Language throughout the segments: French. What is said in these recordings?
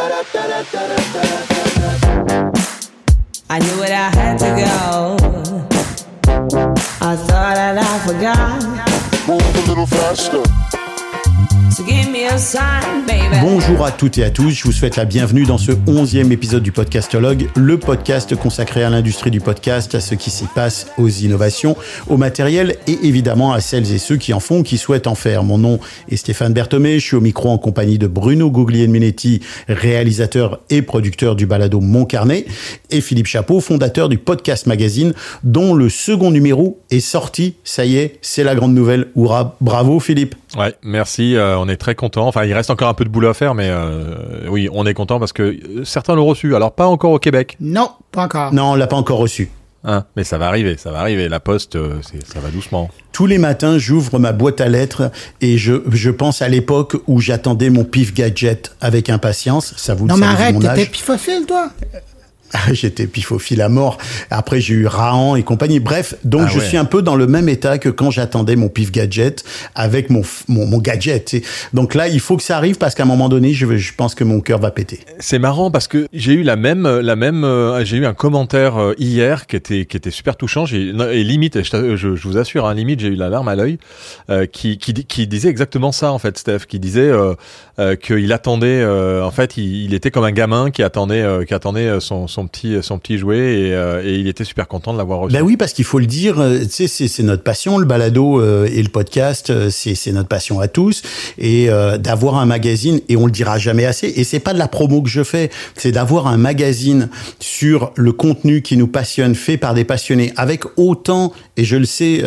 I knew it, I had to go. I thought that I forgot. Move a little faster. Bonjour à toutes et à tous, je vous souhaite la bienvenue dans ce onzième épisode du Podcastologue, le podcast consacré à l'industrie du podcast, à ce qui s'y passe, aux innovations, au matériel et évidemment à celles et ceux qui en font, qui souhaitent en faire. Mon nom est Stéphane Berthomé, je suis au micro en compagnie de Bruno Guglielminetti, réalisateur et producteur du balado Mon Carnet, et Philippe Chapeau, fondateur du Podcast Magazine, dont le second numéro est sorti. Ça y est, c'est la grande nouvelle. Hurrah, bravo Philippe. Ouais, merci. euh, on est très content. Enfin, il reste encore un peu de boulot à faire, mais euh, oui, on est content parce que euh, certains l'ont reçu. Alors pas encore au Québec, Non, pas encore. Non, on l'a pas encore reçu. hein, mais ça va arriver. Ça va arriver. La poste, euh, ça va doucement. Tous les matins, j'ouvre ma boîte à lettres et je, je pense à l'époque où j'attendais mon pif gadget avec impatience. Ça vous le Non, mais savez, arrête, mon t'étais pifophile, toi. J'étais pifophile à mort. Après, j'ai eu Rahan et compagnie. Bref, donc Ah je ouais. suis un peu dans le même état que quand j'attendais mon pif gadget avec mon, mon, mon gadget. tu sais. Donc là, il faut que ça arrive parce qu'à un moment donné, je, je pense que mon cœur va péter. C'est marrant parce que j'ai eu la même, la même, euh, j'ai eu un commentaire euh, hier qui était, qui était super touchant. J'ai, et limite, je, je, je vous assure, hein, limite, j'ai eu la larme à l'œil, euh, qui, qui, qui disait exactement ça en fait, Steph, qui disait euh, qu'il attendait, euh, en fait, il, il était comme un gamin qui attendait, euh, qui attendait euh, son, son petit, son petit jouet et, euh, et il était super content de l'avoir reçu. Ben oui, parce qu'il faut le dire, c'est notre passion, le balado et le podcast, c'est notre passion à tous. Et d'avoir un magazine, et on le dira jamais assez, et c'est pas de la promo que je fais, c'est d'avoir un magazine sur le contenu qui nous passionne, fait par des passionnés, avec autant, et je le sais,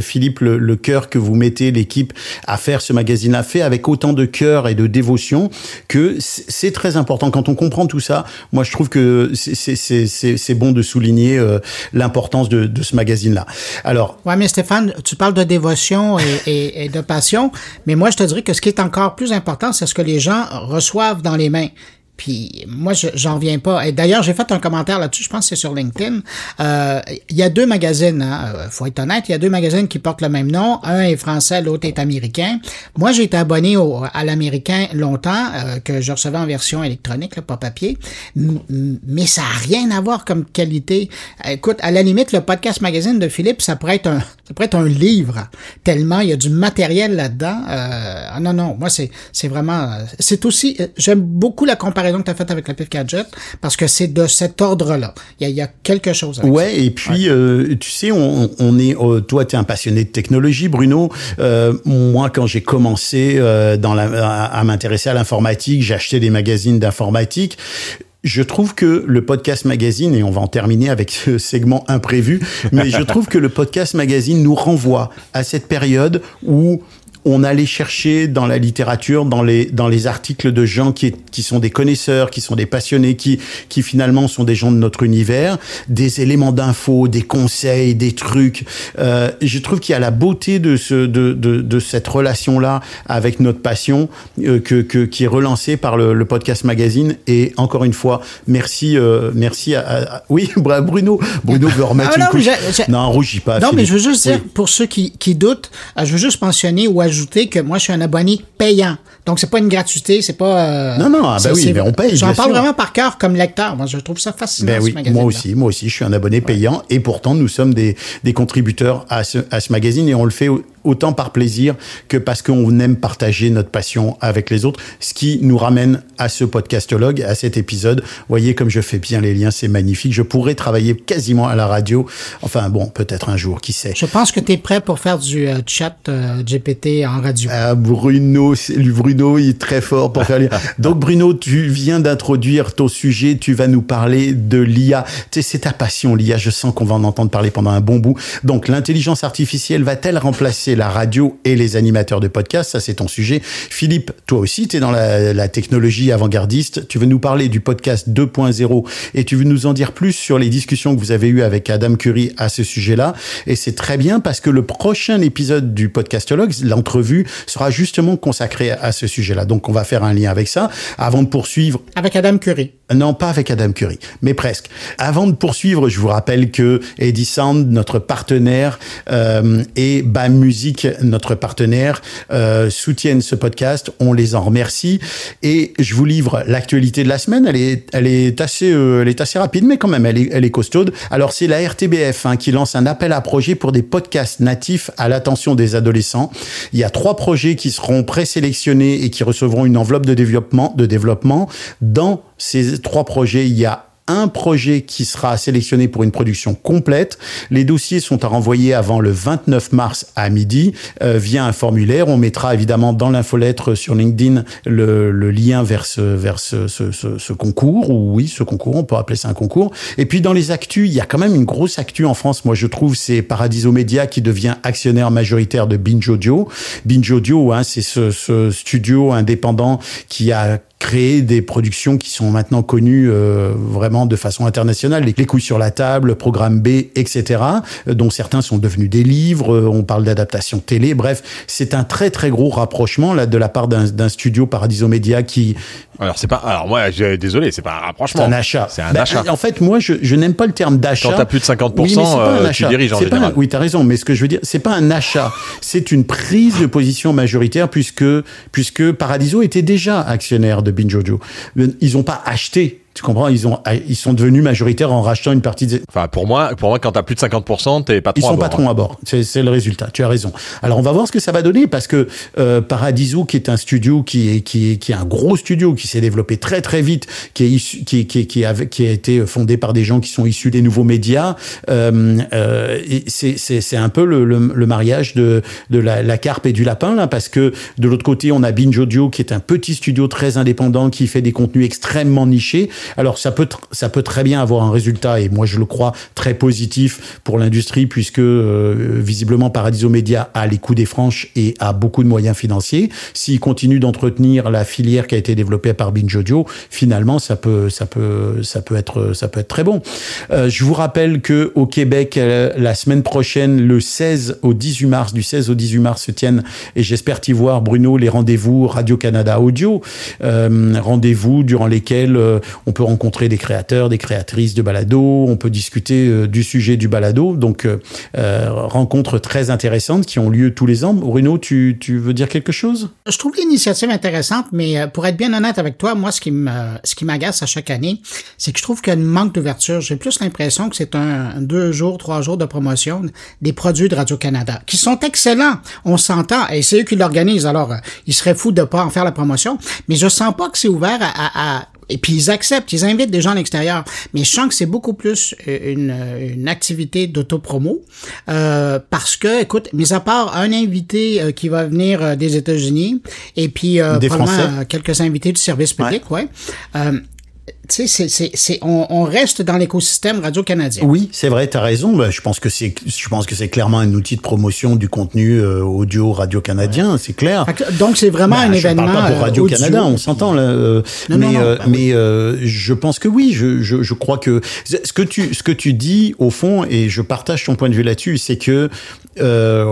Philippe, le, le cœur que vous mettez, l'équipe, à faire ce magazine-là, fait avec autant de cœur et de dévotion, que c'est très important. Quand on comprend tout ça, moi je trouve que c'est- bon de souligner euh, l'importance de, ce magazine-là. Alors, Ouais, mais Stéphane, tu parles de dévotion et de passion, mais moi, je te dirais que ce qui est encore plus important, c'est ce que les gens reçoivent dans les mains. Puis moi, je- j'en reviens pas. Et d'ailleurs, j'ai fait un commentaire là-dessus, je pense que c'est sur LinkedIn. Euh, Il y a deux magazines, hein, euh, faut être honnête, il y a deux magazines qui portent le même nom. Un est français, l'autre est américain. Moi, j'ai été abonné au, à l'américain longtemps, euh, que je recevais en version électronique, là, pas papier. Mais ça a rien à voir comme qualité. Écoute, à la limite, le podcast magazine de Philippe, ça pourrait être un, ça pourrait être un livre. Tellement il y a du matériel là-dedans. Euh, ah non, non, moi, c'est, vraiment, c'est aussi, euh, j'aime beaucoup la comparaison que tu as faite avec la Pif Gadget parce que c'est de cet ordre-là. Il y a, il y a quelque chose avec ça. Ouais, et puis euh, tu sais, on, on est, euh, toi, tu es un passionné de technologie, Bruno. Euh, moi, quand j'ai commencé dans la, à, à m'intéresser à l'informatique, j'ai acheté des magazines d'informatique. Je trouve que le podcast magazine, et on va en terminer avec ce segment imprévu, mais je trouve que le podcast magazine nous renvoie à cette période où on allait chercher dans la littérature, dans les, dans les articles de gens qui, qui sont des connaisseurs, qui sont des passionnés, qui, qui finalement sont des gens de notre univers, des éléments d'infos, des conseils, des trucs. Euh, je trouve qu'il y a la beauté de, ce, de, de, de cette relation-là avec notre passion euh, que, que, qui est relancée par le, le podcast magazine. Et encore une fois, merci, euh, merci à, à- à- oui, Bruno, Bruno veut remettre Ah une non, couche. Non, rougis pas. Non, mais je veux juste dire, Oui. pour ceux qui, qui doutent, euh, je veux juste mentionner ou ajouter que moi, je suis un abonné payant. Donc, c'est pas une gratuité, c'est pas... euh, Non, non, ah bah oui, mais on paye, J'en parle sûr. vraiment par cœur comme lecteur. Moi, je trouve ça fascinant, Ben oui, moi aussi, moi aussi, je suis un abonné payant et pourtant nous sommes des, des contributeurs à ce, à ce magazine et on le fait au- autant par plaisir que parce qu'on aime partager notre passion avec les autres, ce qui nous ramène à ce podcastologue, à cet épisode. Voyez comme je fais bien les liens, c'est magnifique. Je pourrais travailler quasiment à la radio. Enfin bon, peut-être un jour, qui sait. Je pense que tu es prêt pour faire du euh, chat euh, GPT en radio. Ah, Bruno, c'est- Bruno, il est très fort pour faire les... Donc Bruno, tu viens d'introduire ton sujet, tu vas nous parler de l'IA. C'est ta passion, l'IA. Je sens qu'on va en entendre parler pendant un bon bout. Donc l'intelligence artificielle va-t-elle remplacer la radio et les animateurs de podcast Ça, c'est ton sujet. Philippe, toi aussi, tu es dans la, la technologie avant-gardiste. Tu veux nous parler du podcast 2.0 et tu veux nous en dire plus sur les discussions que vous avez eues avec Adam Curry à ce sujet-là. Et c'est très bien parce que le prochain épisode du podcastologue, l'entrevue, sera justement consacré à ce sujet-là. Donc, on va faire un lien avec ça. Avant de poursuivre, Avec Adam Curry. Non, pas avec Adam Curry, mais presque. Avant de poursuivre, je vous rappelle que Eddie Sound, notre partenaire, euh, et BAM Music, notre partenaire, euh, soutiennent ce podcast. On les en remercie. Et je vous livre l'actualité de la semaine. Elle est, elle est assez, euh, elle est assez rapide, mais quand même, elle est, elle est costaude. Alors, c'est la RTBF hein, qui lance un appel à projet pour des podcasts natifs à l'attention des adolescents. Il y a trois projets qui seront présélectionnés et qui recevront une enveloppe de développement, de développement dans ces trois projets, il y a un projet qui sera sélectionné pour une production complète. Les dossiers sont à renvoyer avant le 29 mars à midi euh, via un formulaire. On mettra évidemment dans l'infolettre sur LinkedIn le, le, lien vers ce, vers ce, ce, ce, concours, ou oui, ce concours, on peut appeler ça un concours. Et puis dans les actus, il y a quand même une grosse actu en France, moi je trouve, c'est Paradiso Media qui devient actionnaire majoritaire de Binge Audio. Binge Audio, hein, c'est ce, ce studio indépendant qui a créer des productions qui sont maintenant connues euh, vraiment de façon internationale. Les, les couilles sur la table, Programme B, etc., euh, dont certains sont devenus des livres. Euh, on parle d'adaptation télé. Bref, c'est un très très gros rapprochement là de la part d'un studio Paradiso Media qui. Alors c'est pas. Alors moi, désolé, c'est pas un rapprochement. C'est un achat. C'est un Ben, achat. En fait, moi, je, je n'aime pas le terme d'achat. Quand t'as plus de 50%, Oui, euh, tu diriges en C'est pas un- général. oui, t'as raison. Mais ce que je veux dire, c'est pas un achat. C'est une prise de position majoritaire puisque puisque Paradiso était déjà actionnaire de Binge Audio. Ils ont pas acheté. Tu comprends Ils ont ils sont devenus majoritaires en rachetant une partie des, Enfin, pour moi, pour moi, quand t'as plus de 50%, t'es patron ils à sont hein. patrons à bord. C'est c'est le résultat. Tu as raison. Alors on va voir ce que ça va donner parce que euh, Paradiso, qui est un studio qui est qui est qui est un gros studio qui s'est développé très très vite, qui est issu, qui qui qui a, qui a été fondé par des gens qui sont issus des nouveaux médias. Euh, euh, et c'est c'est c'est un peu le, le, le mariage de de la, la carpe et du lapin là parce que de l'autre côté on a Binge Audio qui est un petit studio très indépendant qui fait des contenus extrêmement nichés. Alors ça peut ça peut très bien avoir un résultat et moi je le crois très positif pour l'industrie puisque euh, visiblement Paradiso Media a les coups des franches et a beaucoup de moyens financiers. S'il continue d'entretenir la filière qui a été développée par Binge Audio, finalement ça peut ça peut ça peut être ça peut être très bon. Euh, je vous rappelle que au Québec euh, la semaine prochaine le 16 au 18 mars du 16 au 18 mars se tiennent et j'espère t'y voir Bruno les rendez-vous Radio Canada Audio euh, rendez-vous durant lesquels euh, on peut rencontrer des créateurs, des créatrices de balado, on peut discuter euh, du sujet du balado. Donc, euh, euh, rencontres très intéressantes qui ont lieu tous les ans. Bruno, tu, tu veux dire quelque chose? Je trouve l'initiative intéressante, mais pour être bien honnête avec toi, moi, ce qui me, ce qui m'agace à chaque année, c'est que je trouve qu'il y a manque d'ouverture. J'ai plus l'impression que c'est un, deux jours, trois jours de promotion des produits de Radio-Canada, qui sont excellents. On s'entend, et c'est eux qui l'organisent, alors il serait fou de pas en faire la promotion, mais je sens pas que c'est ouvert à, à- à- et puis ils acceptent, ils invitent des gens à l'extérieur. Mais je sens que c'est beaucoup plus euh, une, une activité d'autopromo. Euh, parce que, écoute, mis à part un invité euh, qui va venir euh, des États-Unis, et puis euh, Des probablement, euh, quelques invités du service public, ouais. Euh, tu sais, c'est, c'est, c'est, on, on reste dans l'écosystème radio-canadien. Oui, c'est vrai, tu as raison. Bah, je pense que c'est je pense que c'est clairement un outil de promotion du contenu euh, audio radio canadien, c'est clair. Donc c'est vraiment Bah, un je événement. parle pas pour euh, Radio audio. Canada, on s'entend là. euh, Non, mais non, non, euh, bah oui. mais euh, je pense que oui. Je, je, je crois que ce que tu ce que tu dis au fond et je partage ton point de vue là-dessus, c'est que euh,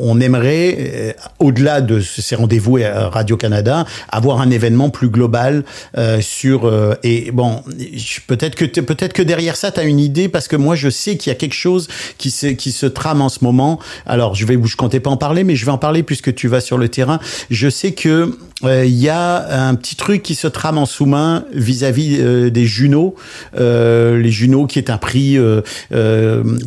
on aimerait au-delà de ces rendez-vous à Radio Canada avoir un événement plus global euh, sur euh, et bon peut-être que peut-être que derrière ça tu as une idée parce que moi je sais qu'il y a quelque chose qui se qui se trame en ce moment. Alors je vais je comptais pas en parler mais je vais en parler puisque tu vas sur le terrain. Je sais que euh, il y a un petit truc qui se trame en sous-main vis-à-vis euh, des Juno, euh, les Juno qui est un prix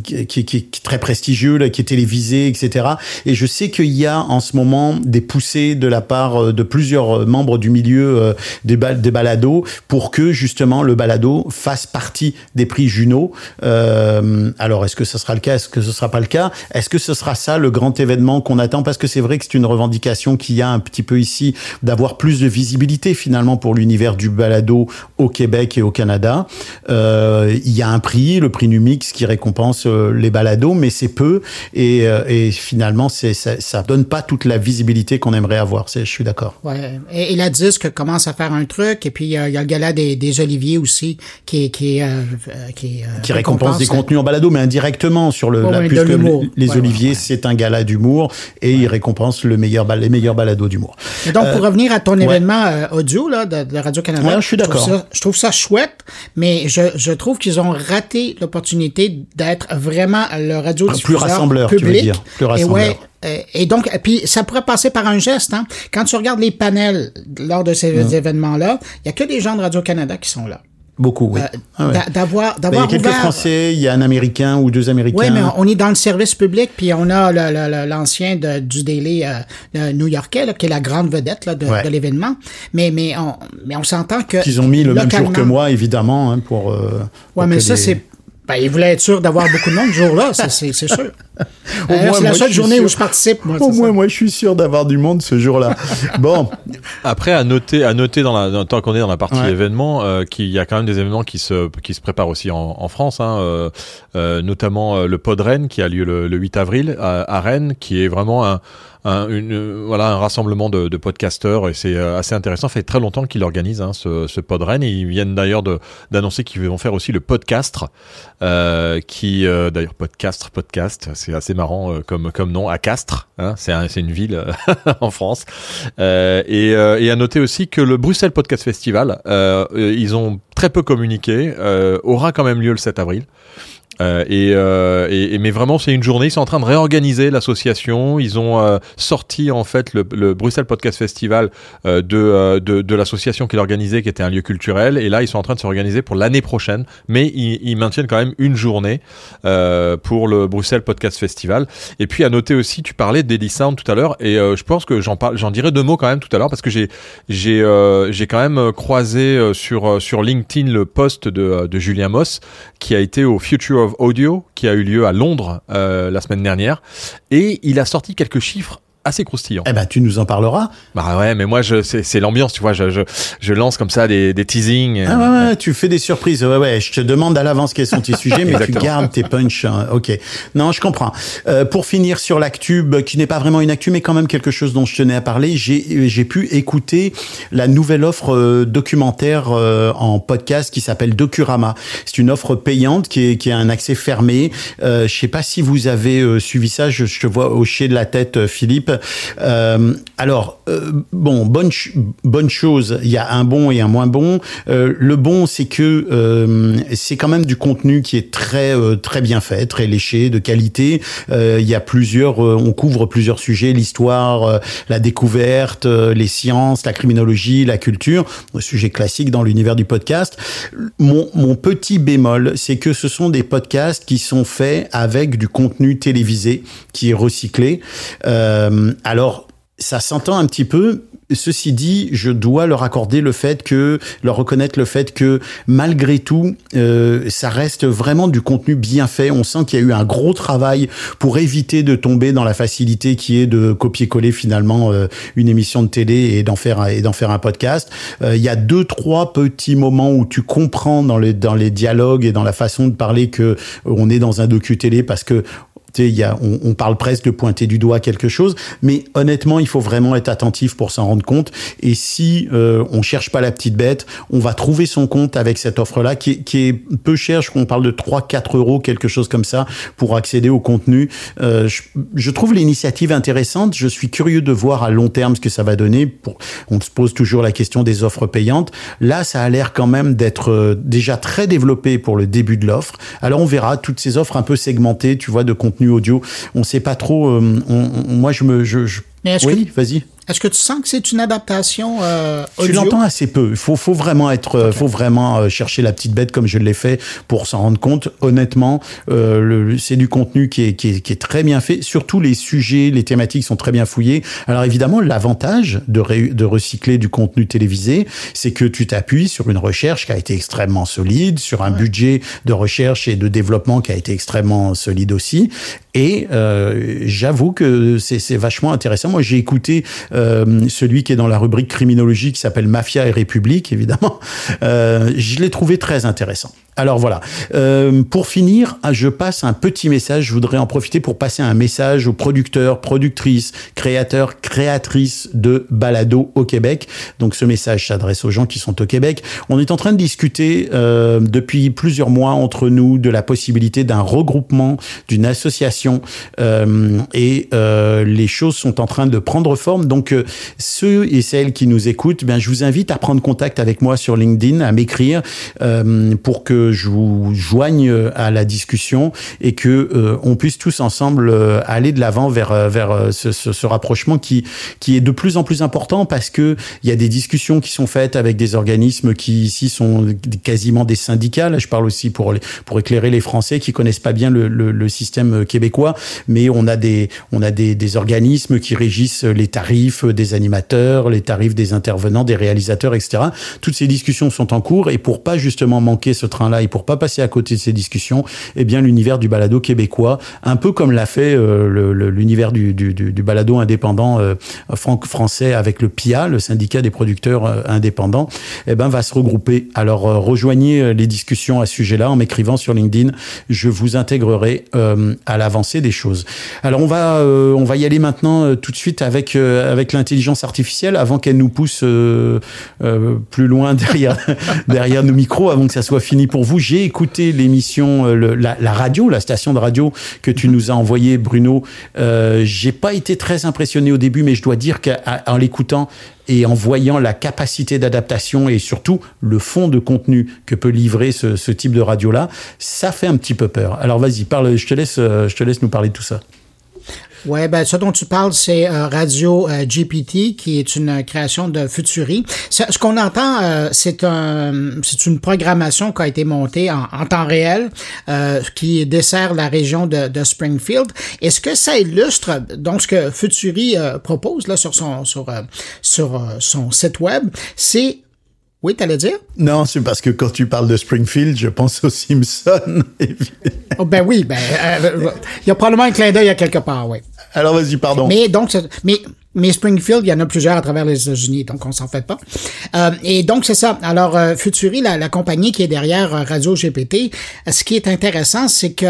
qui, qui, qui est très prestigieux, là, qui est télévisé, etc. Et je sais qu'il y a en ce moment des poussées de la part de plusieurs membres du milieu des, des balados pour que justement le balado fasse partie des prix Juno. Euh, alors est-ce que ce sera le cas, est-ce que ce sera pas le cas? Est-ce que ce sera ça le grand événement qu'on attend? Parce que c'est vrai que c'est une revendication qu'il y a un petit peu ici d'avoir plus de visibilité finalement pour l'univers du balado au Québec et au Canada. Euh, il y a un prix, le prix Numix, qui récompense euh, les balados, mais c'est peu et, euh, et finalement c'est ça, ça donne pas toute la visibilité qu'on aimerait avoir. Je suis d'accord. Ouais. Et, et la disque commence à faire un truc, et puis il y a le gala des, des oliviers aussi, qui, qui, euh, euh, qui, euh, qui récompense des contenus en balado, mais indirectement sur le, Ouais, la- ouais, l'humour. les Ouais, Oliviers, ouais, ouais. c'est un gala d'humour et il récompense le meilleur les meilleurs balados d'humour. Donc, pour revenir à ton ouais. événement audio là, de, de Radio-Canada, Ouais, je suis d'accord. Je trouve ça chouette, mais je, je trouve qu'ils ont raté l'opportunité d'être vraiment le radio Plus rassembleur, tu veux dire. Plus rassembleur. ouais, et donc, et puis ça pourrait passer par un geste. Hein. Quand tu regardes les panels lors de ces Mmh. événements-là, il y a que des gens de Radio-Canada qui sont là. Beaucoup, oui. Euh, Ah ouais. D'avoir Ben, il y d'avoir a quelques ouvert- Français, il y a un Américain ou deux Américains. Oui, mais on est dans le service public, puis on a l'ancien du Daily euh, euh, new-yorkais, qui est la grande vedette là, de, Ouais. de l'événement. Mais, mais on, mais on s'entend que... Qu'ils ont mis le même jour que moi, évidemment, hein, pour. euh, pour Ouais, mais ça, c'est... Ben, ils voulaient être sûrs d'avoir beaucoup de monde ce jour-là, c'est sûr. Euh, c'est la seule journée sûr. où je participe, moi. Au moins, ça. moi, je suis sûr d'avoir du monde ce jour-là. bon, Après, à noter, à noter dans la, dans- tant qu'on est dans la partie Ouais. événements, euh, qu'il y a quand même des événements qui se, qui se préparent aussi en, en France, hein, euh, euh, notamment euh, le Pod Rennes qui a lieu le, le 8 avril à, à Rennes, qui est vraiment un, un, une, voilà, un rassemblement de, de podcasteurs et c'est euh, assez intéressant. Ça fait très longtemps qu'ils organisent hein, ce, ce Pod Rennes et ils viennent d'ailleurs d'annoncer qu'ils vont faire aussi le Podcastre, euh, qui euh, d'ailleurs Podcastre, podcast, c'est assez marrant euh, comme comme nom à Castres, hein, c'est un- une ville en France. Euh, et, euh, et à noter aussi que le Bruxelles Podcast Festival, ils ont très peu communiqué, aura quand même lieu le 7 avril. Euh, et, euh, mais vraiment c'est une journée. Ils sont en train de réorganiser l'association. Ils ont euh, sorti en fait le, le Bruxelles Podcast Festival euh, de, euh, de de l'association qui l'organisait, qui était un lieu culturel. Et là ils sont en train de s'organiser pour l'année prochaine. Mais ils, ils maintiennent quand même une journée pour le Bruxelles Podcast Festival. Et puis à noter aussi, tu parlais d'Ellie Sound tout à l'heure, et je pense que j'en parle, j'en dirai deux mots quand même tout à l'heure parce que j'ai j'ai j'ai quand même croisé sur sur LinkedIn le post de de Julien Moss qui a été au Future Audio qui a eu lieu à Londres euh, la semaine dernière. Et il a sorti quelques chiffres assez croustillants. eh ben, tu nous en parleras. Bah ouais, mais moi je c'est c'est l'ambiance, tu vois, je, je je lance comme ça des des teasings. Ah ouais, ouais, tu fais des surprises. Ouais, ouais, je te demande à l'avance quels sont tes sujets, mais tu gardes tes punchs. hein. Ok. Non, je comprends. Euh, pour finir sur l'actu, bah, qui n'est pas vraiment une actu, mais quand même quelque chose dont je tenais à parler, j'ai j'ai pu écouter la nouvelle offre euh, documentaire euh, en podcast qui s'appelle Docurama. C'est une offre payante qui est qui a un accès fermé. Euh, je sais pas si vous avez euh, suivi ça. Je, je te vois hocher de la tête, euh, Philippe. Euh, alors euh, bon, bonne bonne chose. Il y a un bon et un moins bon. Euh, le bon, c'est que euh, c'est quand même du contenu qui est très euh, très bien fait, très léché, de qualité. Euh, il y a plusieurs, on couvre plusieurs sujets l'histoire, la découverte, les sciences, la criminologie, la culture, sujet classique dans l'univers du podcast. Mon, mon petit bémol, c'est que ce sont des podcasts qui sont faits avec du contenu télévisé qui est recyclé. Euh, alors ça s'entend un petit peu. Ceci dit, je dois leur accorder le fait que, leur reconnaître le fait que, malgré tout, euh, ça reste vraiment du contenu bien fait. On sent qu'il y a eu un gros travail pour éviter de tomber dans la facilité qui est de copier-coller finalement euh, une émission de télé et d'en faire et d'en faire un podcast. Euh, Il y a deux, trois petits moments où tu comprends dans les dans les dialogues et dans la façon de parler que euh, on est dans un docu télé parce que on, on parle presque de pointer du doigt quelque chose, mais honnêtement, il faut vraiment être attentif pour s'en rendre compte. Et si euh, on cherche pas la petite bête, on va trouver son compte avec cette offre-là, qui, est- qui est peu chère. Je qu'on parle de 3-4 euros, quelque chose comme ça, pour accéder au contenu. Euh, je, je trouve l'initiative intéressante. Je suis curieux de voir à long terme ce que ça va donner. Pour, on se pose toujours la question des offres payantes. Là, ça a l'air quand même d'être euh, déjà très développé pour le début de l'offre. Alors on verra toutes ces offres un peu segmentées, tu vois, de contenu audio. On sait pas trop. euh, on- on- moi, je me, je, je- Mais est-ce oui, que- vas-y. Est-ce que tu sens que c'est une adaptation euh, Tu audio? l'entends assez peu. Il faut, faut vraiment être, euh, faut vraiment euh, chercher la petite bête comme je l'ai fait pour s'en rendre compte. Honnêtement, euh, c'est du contenu qui est, qui, est, qui est très bien fait. Surtout les sujets, les thématiques sont très bien fouillées. Alors évidemment, l'avantage de, ré- de recycler du contenu télévisé, c'est que tu t'appuies sur une recherche qui a été extrêmement solide, sur un budget de recherche et de développement qui a été extrêmement solide aussi. Et euh, j'avoue que c'est vachement intéressant. Moi, j'ai écouté euh, celui qui est dans la rubrique criminologie qui s'appelle Mafia et République, évidemment. Euh, je l'ai trouvé très intéressant. Alors voilà. Euh, pour finir, je passe un petit message. Je voudrais en profiter pour passer un message aux producteurs, productrices, créateurs, créatrices de balado au Québec. Donc ce message s'adresse aux gens qui sont au Québec. On est en train de discuter euh, depuis plusieurs mois entre nous de la possibilité d'un regroupement, d'une association, euh, et euh, les choses sont en train de prendre forme. Donc euh, ceux et celles qui nous écoutent, bien je vous invite à prendre contact avec moi sur LinkedIn, à m'écrire pour que je vous joigne à la discussion et que on puisse tous ensemble aller de l'avant vers vers ce, ce, ce, rapprochement qui qui est de plus en plus important parce que il y a des discussions qui sont faites avec des organismes qui ici sont quasiment des syndicats. Là, je parle aussi pour pour éclairer les Français qui connaissent pas bien le, le, le système québécois, mais on a des on a des, des organismes qui régissent les tarifs des animateurs, les tarifs des intervenants, des réalisateurs, etc. Toutes ces discussions sont en cours et pour pas justement manquer ce train-là et pour pas passer à côté de ces discussions, eh bien l'univers du balado québécois, un peu comme l'a fait euh, l'univers du, du, du, du, balado indépendant euh, français avec le PIA, le syndicat des producteurs euh, indépendants, eh ben va se regrouper. Alors euh, rejoignez les discussions à ce sujet-là en m'écrivant sur LinkedIn. Je vous intégrerai euh, à des choses. Alors on va on va y aller maintenant tout de suite avec avec l'intelligence artificielle avant qu'elle nous pousse plus loin derrière derrière nos micros avant que ça soit fini pour vous. J'ai écouté l'émission, euh, la, la, radio, la station de radio que tu nous as envoyé, Bruno. Euh, J'ai pas été très impressionné au début, mais je dois dire qu'en l'écoutant et en voyant la capacité d'adaptation et surtout le fond de contenu que peut livrer ce, ce type de radio-là, ça fait un petit peu peur. Alors vas-y, parle. Je te laisse, euh, je te laisse nous parler de tout ça. Ouais, ben ce dont tu parles, c'est euh, Radio euh, GPT, qui est une création de Futuri. Ce, qu'on entend, euh, c'est un, c'est une programmation qui a été montée en, en temps réel, euh, qui dessert la région de, de Springfield. Est-ce que ça illustre donc ce que Futuri euh, propose là sur son sur sur son site web, c'est oui, t'allais dire? Non, c'est parce que quand tu parles de Springfield, je pense aux Simpsons. oh, ben oui, ben il euh, y a probablement un clin d'œil à quelque part, oui. Alors vas-y, pardon. Mais donc, mais mais Springfield, il y en a plusieurs à travers les États-Unis, donc on s'en fait pas. Euh, et donc c'est ça. Alors euh, Futuri, la, la, compagnie qui est derrière euh, Radio GPT, ce qui est intéressant, c'est que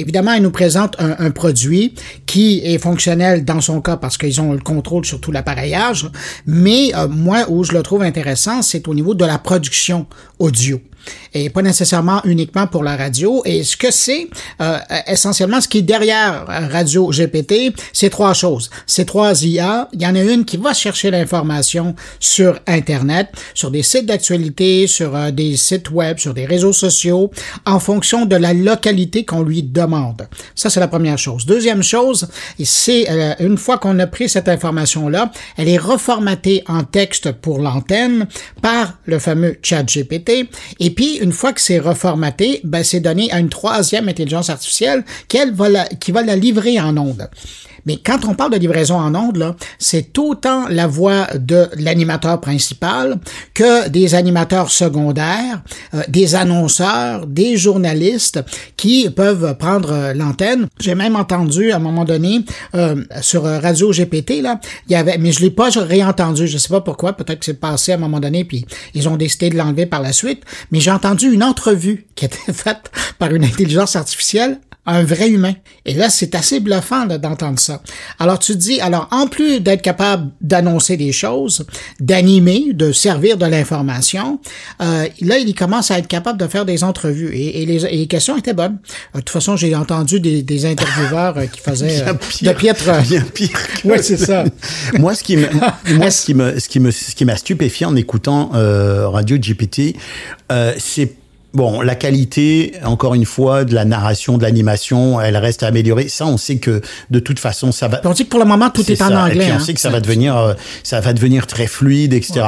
évidemment, elle nous présente un, un, produit qui est fonctionnel dans son cas parce qu'ils ont le contrôle sur tout l'appareillage. Mais moi, où je le trouve intéressant, c'est au niveau de la production audio et pas nécessairement uniquement pour la radio. Et ce que c'est, euh, essentiellement, ce qui est derrière Radio GPT, c'est trois choses. C'est trois IA. Il y en a une qui va chercher l'information sur Internet, sur des sites d'actualité, sur euh, des sites web, sur des réseaux sociaux, en fonction de la localité qu'on lui demande. Ça, c'est la première chose. Deuxième chose, c'est euh, une fois qu'on a pris cette information-là, elle est reformatée en texte pour l'antenne par le fameux chat GPT. Et puis, une fois que c'est reformaté, ben, c'est donné à une troisième intelligence artificielle qui va la livrer en ondes. Mais quand on parle de livraison en ondes, c'est autant la voix de l'animateur principal que des animateurs secondaires, euh, des annonceurs, des journalistes qui peuvent prendre euh, l'antenne. J'ai même entendu à un moment donné euh, sur Radio GPT là, il y avait, mais je l'ai pas réentendu. Je sais pas pourquoi. Peut-être que c'est passé à un moment donné puis ils ont décidé de l'enlever par la suite. Mais j'ai entendu une entrevue qui était faite par une intelligence artificielle un vrai humain. Et là, c'est assez bluffant d'entendre ça. Alors tu te dis, alors en plus d'être capable d'annoncer des choses, d'animer, de servir de l'information, euh, là, il commence à être capable de faire des entrevues. Et, et, les, et les, questions étaient bonnes. Euh, de toute façon, j'ai entendu des, des intervieweurs euh, qui faisaient bien de piètre. Bien pire. oui, c'est ça. moi, ce qui me, moi, ce qui me, ce qui me, ce qui m'a stupéfié en écoutant Radio GPT, c'est Bon, la qualité, encore une fois, de la narration, de l'animation, elle reste à améliorer. Ça, on sait que de toute façon, ça va. On dit que pour le moment, tout est, est en ça. anglais. Et puis on hein? sait que ça va devenir, euh, ça va devenir très fluide, etc. Ouais.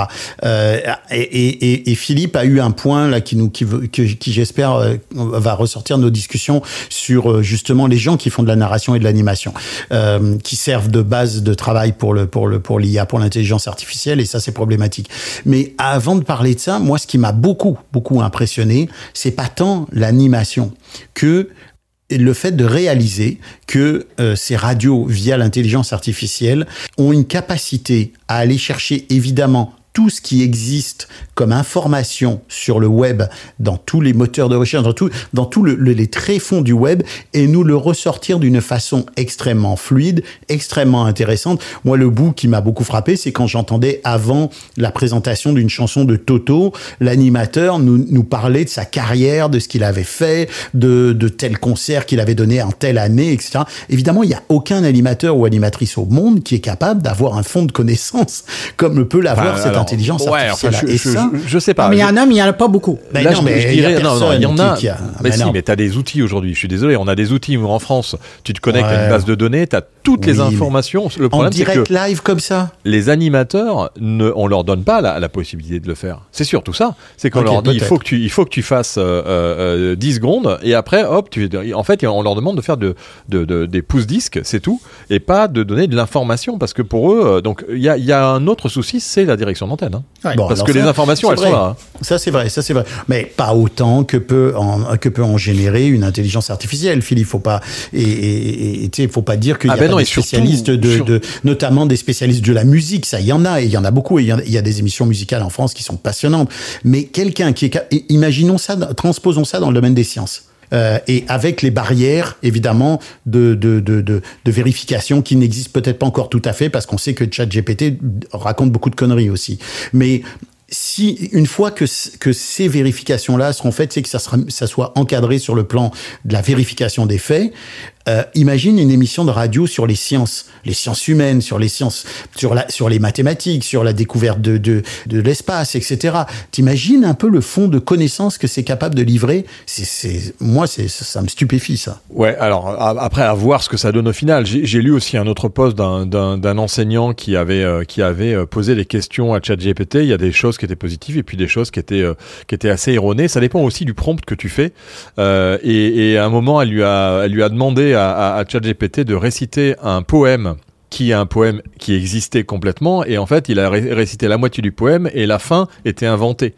Euh, et, et, et, Philippe a eu un point là qui nous, qui, qui, qui j'espère euh, va ressortir de nos discussions sur euh, justement les gens qui font de la narration et de l'animation, euh, qui servent de base de travail pour le, pour le, pour l'IA, pour l'intelligence artificielle, et ça c'est problématique. Mais avant de parler de ça, moi, ce qui m'a beaucoup, beaucoup impressionné, c'est pas tant l'animation que le fait de réaliser que euh, ces radios, via l'intelligence artificielle, ont une capacité à aller chercher évidemment tout ce qui existe comme information sur le web, dans tous les moteurs de recherche, dans tout, dans tout le, le- les tréfonds du web, et nous le ressortir d'une façon extrêmement fluide, extrêmement intéressante. Moi, le bout qui m'a beaucoup frappé, c'est quand j'entendais avant la présentation d'une chanson de Toto, l'animateur nous, nous parlait de sa carrière, de ce qu'il avait fait, de, de tel concert qu'il avait donné en telle année, etc. Évidemment, il n'y a aucun animateur ou animatrice au monde qui est capable d'avoir un fond de connaissances comme peut l'avoir Enfin, cette ouais, artificielle. enfin, je, Et je- ça, je- je sais pas. Mais il y en a, mais il n'y en a pas beaucoup. ben Là, non, je, mais je dirais, non, non, il y en a. qui- a- mais ben si, non. mais t'as des outils aujourd'hui. Je suis désolé, on a des outils en France. Tu te connectes à une base de données, t'as toutes les Oui, informations. Le en problème, c'est que direct live comme ça. les animateurs, ne, on leur donne pas la, la possibilité de le faire. C'est surtout ça. C'est qu'on leur dit, il faut que tu, il faut que tu fasses euh, euh, euh, 10 secondes et après, hop, tu, en fait, on leur demande de faire de, de, de- des pouces disques, c'est tout, et pas de donner de l'information parce que pour eux, euh, donc il y a, il y a un autre souci, c'est la direction hein. Ouais. Bon, Parce que les informations, elles sont vrai. là. hein. Ça, c'est vrai, ça, c'est vrai. Mais pas autant que peut en, que peut en générer une intelligence artificielle, Phil. Il faut pas, et, il faut pas dire qu'il Ah y a ben pas non, des surtout- spécialistes de, sur- de, notamment des spécialistes de la musique. Ça, il y en a, et il y en a beaucoup. Il y, a- il y a des émissions musicales en France qui sont passionnantes. Mais quelqu'un qui est, imaginons ça, transposons ça dans le domaine des sciences. Euh, et avec les barrières, évidemment, de, de, de, de, de vérification qui n'existent peut-être pas encore tout à fait, parce qu'on sait que ChatGPT raconte beaucoup de conneries aussi. Mais si une fois que, que ces vérifications-là seront faites, c'est que ça, sera, ça soit encadré sur le plan de la vérification des faits. Euh, imagine une émission de radio sur les sciences, les sciences humaines, sur les sciences, sur la, sur les mathématiques, sur la découverte de de, de l'espace, etc. T'imagines un peu le fond de connaissances que c'est capable de livrer? C'est, moi, ça me stupéfie ça. Ouais, alors après à voir ce que ça donne au final. J'ai lu aussi un autre post d'un- enseignant qui avait euh, qui avait euh, posé des questions à ChatGPT. Il y a des choses qui étaient positives et puis des choses qui étaient qui étaient assez erronées. Ça dépend aussi du prompt que tu fais. Et, et à un moment, elle lui a elle lui a demandé à, à, ChatGPT de réciter un poème qui est un poème qui existait complètement et en fait il a ré- récité la moitié du poème et la fin était inventée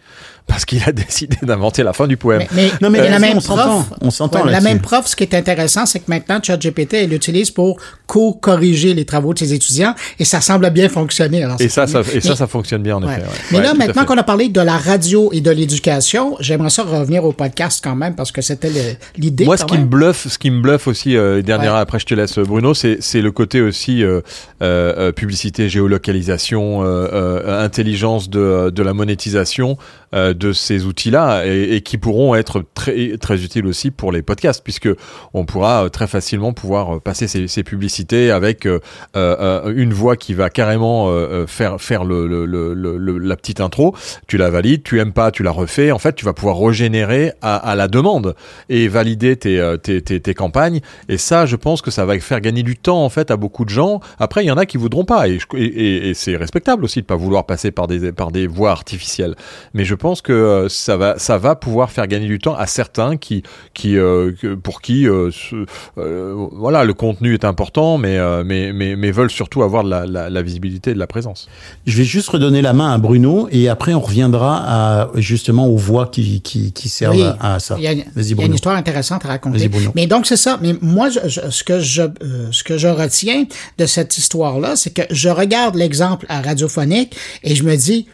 parce qu'il a décidé d'inventer la fin du poème. Mais, mais, Non, mais la raison, même on s'entend, prof, on s'entend ouais, la même prof, ce qui est intéressant, c'est que maintenant, ChatGPT, elle l'utilise pour co-corriger les travaux de ses étudiants et ça semble bien fonctionner. Alors, Et ça, ça, et Mais- fonctionne bien en Ouais. effet. ouais. Mais Ouais, là, maintenant qu'on a parlé de la radio et de l'éducation, j'aimerais ça revenir au podcast quand même parce que c'était le- l'idée. Moi, ce qui me bluffe, ce qui me bluffe aussi, euh, dernière, Ouais. après je te laisse Bruno, c'est c'est le côté aussi euh, euh, euh, publicité, géolocalisation, euh, euh, intelligence de, de la monétisation euh, de ces outils-là et, qui pourront être très très utiles aussi pour les podcasts puisque on pourra euh, très facilement pouvoir euh, passer ces, ces publicités avec une voix qui va carrément faire faire le, le, le, la petite intro. Tu la valides, tu aimes pas, tu la refais. En fait, tu vas pouvoir régénérer à, la demande et valider tes, tes, tes, campagnes. Et ça, je pense que ça va faire gagner du temps en fait à beaucoup de gens. Après, il y en a qui voudront pas et c'est respectable aussi de pas vouloir passer par des par des voies artificielles. Mais je pense que euh, ça va ça va pouvoir faire gagner du temps à certains qui qui euh, pour qui euh, ce- euh, voilà le contenu est important, mais euh, mais, mais mais veulent surtout avoir de la, la, la visibilité et de la présence. Je vais juste redonner la main à Bruno et après on reviendra à, justement aux voix qui, qui, qui servent Oui, à ça. Il y a, Vas-y il y a une Bruno. histoire intéressante à raconter. Mais donc c'est ça. Mais moi, je- je- ce que je euh, ce que je retiens de cette histoire-là, c'est que je regarde l'exemple à radiophonique et je me dis,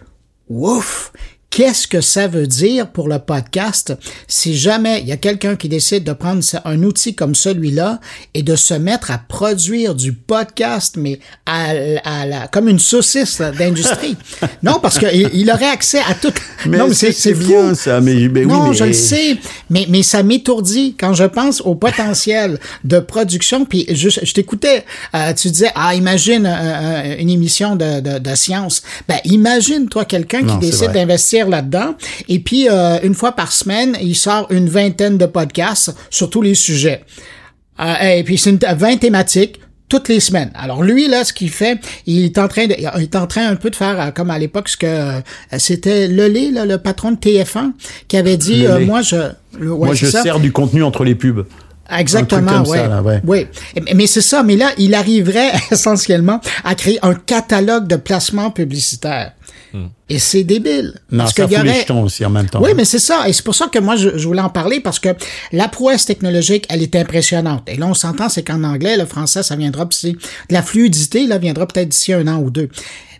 ouf. Qu'est-ce que ça veut dire pour le podcast si jamais il y a quelqu'un qui décide de prendre un outil comme celui-là et de se mettre à produire du podcast, mais à, à la, comme une saucisse d'industrie? non, parce qu'il il aurait accès à tout. Mais non, c'est- c'est fou. bien, ça, mais- mais oui, non, mais- je le sais, mais, mais ça m'étourdit quand je pense au potentiel de production. Puis je, je t'écoutais, euh, tu disais, ah, imagine euh, euh, une émission de, de, de science. Ben, imagine, toi, quelqu'un qui Non, décide vrai. Là-dedans. Et puis, euh, une fois par semaine, il sort une vingtaine de podcasts sur tous les sujets. Euh, et puis, c'est une 20 thématiques toutes les semaines. Alors lui là, ce qu'il fait, il est en train de, il est en train un peu de faire euh, comme à l'époque ce que euh, c'était Lelé, là, le patron de TF1, qui avait dit, euh, moi je, le- ouais, Moi je ça. sers du contenu entre les pubs. Exactement, ouais. ça, là, ouais. Oui, mais c'est ça. Mais là, il arriverait essentiellement à créer un catalogue de placements publicitaires. Et c'est débile. Non, parce ça qu'il y fout les aurait- jetons aussi en même temps. Oui, mais c'est ça. Et c'est pour ça que moi, je, je voulais en parler parce que la prouesse technologique, elle est impressionnante. Et là, on s'entend, c'est qu'en anglais, le français, ça viendra. De la fluidité, là, viendra peut-être d'ici un an ou deux.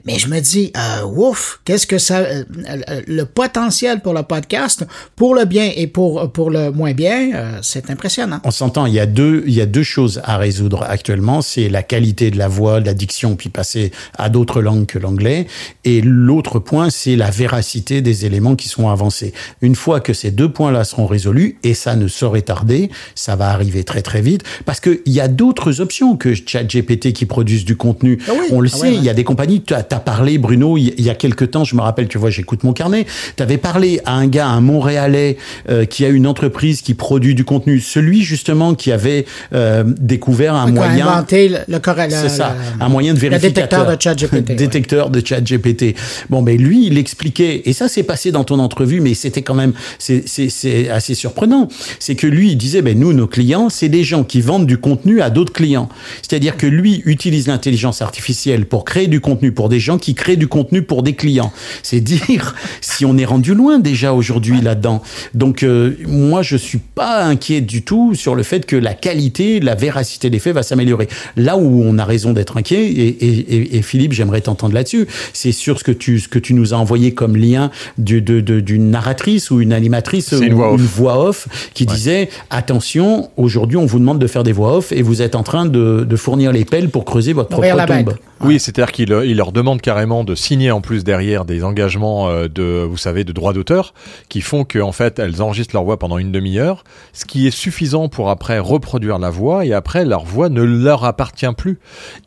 Mais je me dis, euh, ouf, qu'est-ce que ça, euh, euh, le potentiel pour le podcast, pour le bien et pour pour le moins bien, euh, c'est impressionnant. On s'entend, il y a deux, il y a deux choses à résoudre actuellement. C'est la qualité de la voix, de la diction, puis passer à d'autres langues que l'anglais. Et l'autre point, c'est la véracité des éléments qui sont avancés. Une fois que ces deux points-là seront résolus, et ça ne saurait tarder, ça va arriver très très vite, parce qu'il y a d'autres options que ChatGPT qui produisent du contenu. Ah oui. On le Ah sait, ouais, ouais. il y a des compagnies, tu as, parlé, Bruno, il y a quelques temps, je me rappelle, tu vois, j'écoute mon carnet, tu avais parlé à un gars, un Montréalais, euh, qui a une entreprise qui produit du contenu, celui justement qui avait euh, découvert un moyen... inventé le, le le- C'est ça, le- un moyen de le vérificateur. détecteur de ChatGPT. ouais. détecteur de ChatGPT. Bon, ben lui, il expliquait, et ça s'est passé dans ton entrevue, mais c'était quand même, c'est c'est- c'est assez surprenant. C'est que lui, il disait, ben nous, nos clients, c'est des gens qui vendent du contenu à d'autres clients. C'est-à-dire que lui utilise l'intelligence artificielle pour créer du contenu pour des gens qui créent du contenu pour des clients. C'est dire si on est rendu loin déjà aujourd'hui là-dedans. Donc euh, moi, je suis pas inquiet du tout sur le fait que la qualité, la véracité des faits va s'améliorer. Là où on a raison d'être inquiet, et, et- et- et Philippe, j'aimerais t'entendre là-dessus, c'est sur ce que tu ce que tu nous as envoyé comme lien du- de- de- d'une narratrice ou une animatrice une ou voix off. une voix off qui disait attention, aujourd'hui on vous demande de faire des voix off et vous êtes en train de, de fournir les pelles pour creuser votre propre bête. Oui, c'est-à-dire qu'il euh, il leur demande carrément de signer en plus derrière des engagements euh, de, vous savez, de droits d'auteur, qui font qu'en fait elles enregistrent leur voix pendant une demi-heure, ce qui est suffisant pour après reproduire la voix et après leur voix ne leur appartient plus.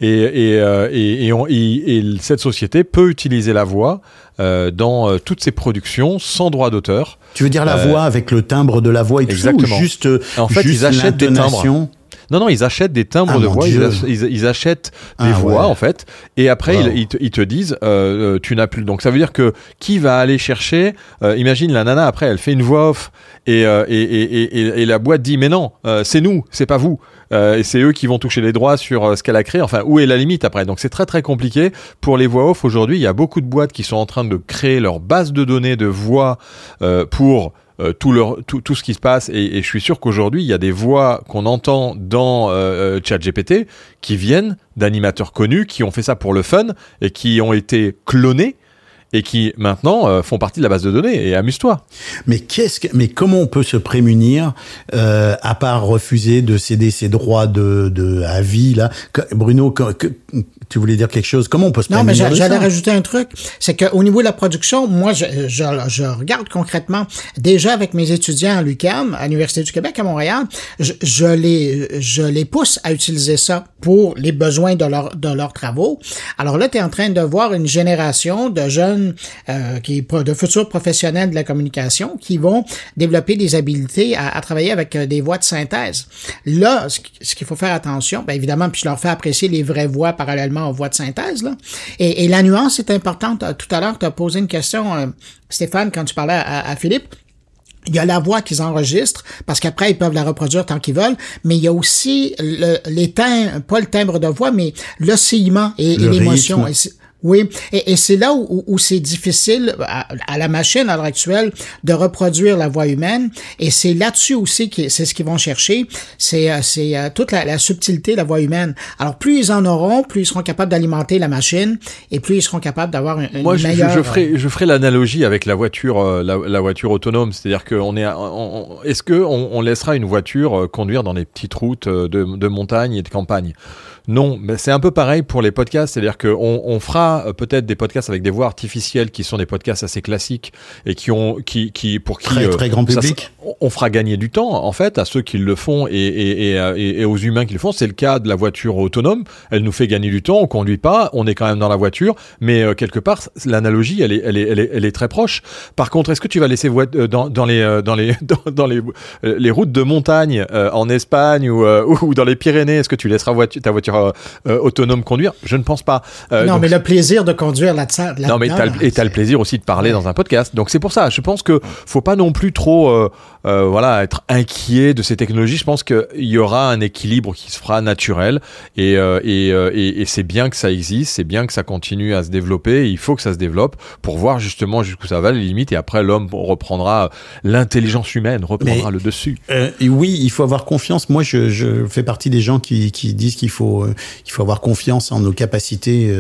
Et, et, euh, et, et on- et- et cette société peut utiliser la voix euh, dans euh, toutes ses productions sans droit d'auteur. Tu veux dire la Euh, voix avec le timbre de la voix et tout ça, exactement. ou juste, euh, En fait, juste ils achètent des timbres. Non, non, ils achètent des timbres Ah, de voix, ils, Dieu. ach- ils- ils achètent des Ah, voix ouais. en fait, et après Wow. ils, te, ils te disent euh, euh, tu n'as plus. Donc ça veut dire que qui va aller chercher euh, Imagine la nana après, elle fait une voix off et euh, et, et, et, la boîte dit mais non, c'est nous, c'est pas vous. Et c'est eux qui vont toucher les droits sur ce qu'elle a créé. Enfin, où est la limite après? Donc c'est très très compliqué pour les voix off aujourd'hui. Il y a beaucoup de boîtes qui sont en train de créer leur base de données de voix pour euh, tout, leur, tout, tout ce qui se passe. Et, je suis sûr qu'aujourd'hui, il y a des voix qu'on entend dans euh, euh, ChatGPT qui viennent d'animateurs connus qui ont fait ça pour le fun et qui ont été clonés et qui maintenant euh, font partie de la base de données. Et amuse-toi. Mais mais comment on peut se prémunir à part refuser de céder ses droits de, à vie là? Bruno, que- que- tu voulais dire quelque chose? Comment on peut se Non, mais j'allais rajouter un truc. C'est qu'au niveau de la production, moi, je, je, je regarde concrètement, déjà avec mes étudiants à l'UQAM, à l'Université du Québec à Montréal, je, je, les, je les pousse à utiliser ça pour les besoins de, leur, de leurs travaux. Alors là, tu es en train de voir une génération de jeunes, euh, qui, de futurs professionnels de la communication qui vont développer des habiletés à, à travailler avec euh, des voix de synthèse. Là, ce qu'il faut faire attention, bien évidemment, puis je leur fais apprécier les vraies voix parallèlement aux voix de synthèse. Là. Et, et la nuance est importante. Euh, Tout à l'heure, tu as posé une question, euh, Stéphane, quand tu parlais à, à Philippe. Il y a la voix qu'ils enregistrent parce qu'après ils peuvent la reproduire tant qu'ils veulent, mais il y a aussi le, les timbres, pas le timbre de voix, mais l'oscillement et, Le l'émotion. Et Oui, et, et c'est là où, où c'est difficile à, à la machine à l'heure actuelle de reproduire la voix humaine. Et c'est là-dessus aussi que c'est ce qu'ils vont chercher, c'est euh, c'est euh, toute la, la subtilité de la voix humaine. Alors plus ils en auront, plus ils seront capables d'alimenter la machine et plus ils seront capables d'avoir une, une Moi, je, je- meilleure. je ferai, je ferai l'analogie avec la voiture, euh, la, la voiture autonome. C'est-à-dire qu'on est, on- on- est-ce que on, on laissera une voiture conduire dans des petites routes de, de montagne et de campagne? Non, mais c'est un peu pareil pour les podcasts. C'est-à-dire qu'on on fera euh, peut-être des podcasts avec des voix artificielles qui sont des podcasts assez classiques et qui ont, qui, qui pour qui Très, euh, très grand public. On fera gagner du temps en fait à ceux qui le font et, et, et, et- aux humains qui le font. C'est le cas de la voiture autonome. Elle nous fait gagner du temps. On conduit pas. On est quand même dans la voiture, mais euh, quelque part l'analogie elle est, elle est elle est elle est très proche. Par contre, est-ce que tu vas laisser euh, dans, dans les euh, dans les dans, dans les euh, les routes de montagne euh, en Espagne ou, euh, ou dans les Pyrénées Est-ce que tu laisseras voiture, ta voiture autonome conduire? Je ne pense pas. Non, donc, mais le plaisir de conduire là-dedans. non, mais t'as le- et t'as le plaisir aussi de parler dans un podcast. Donc c'est pour ça. Je pense que faut pas non plus trop euh, voilà, être inquiet de ces technologies. Je pense qu'il y aura un équilibre qui se fera naturel et, euh, et, euh, et, et c'est bien que ça existe, c'est bien que ça continue à se développer. Il faut que ça se développe pour voir justement jusqu'où ça va les limites et après l'homme reprendra l'intelligence humaine reprendra Mais- le dessus. Euh, et oui, il faut avoir confiance. Moi, je, je fais partie des gens qui, qui disent qu'il faut, qu'il faut avoir confiance en nos capacités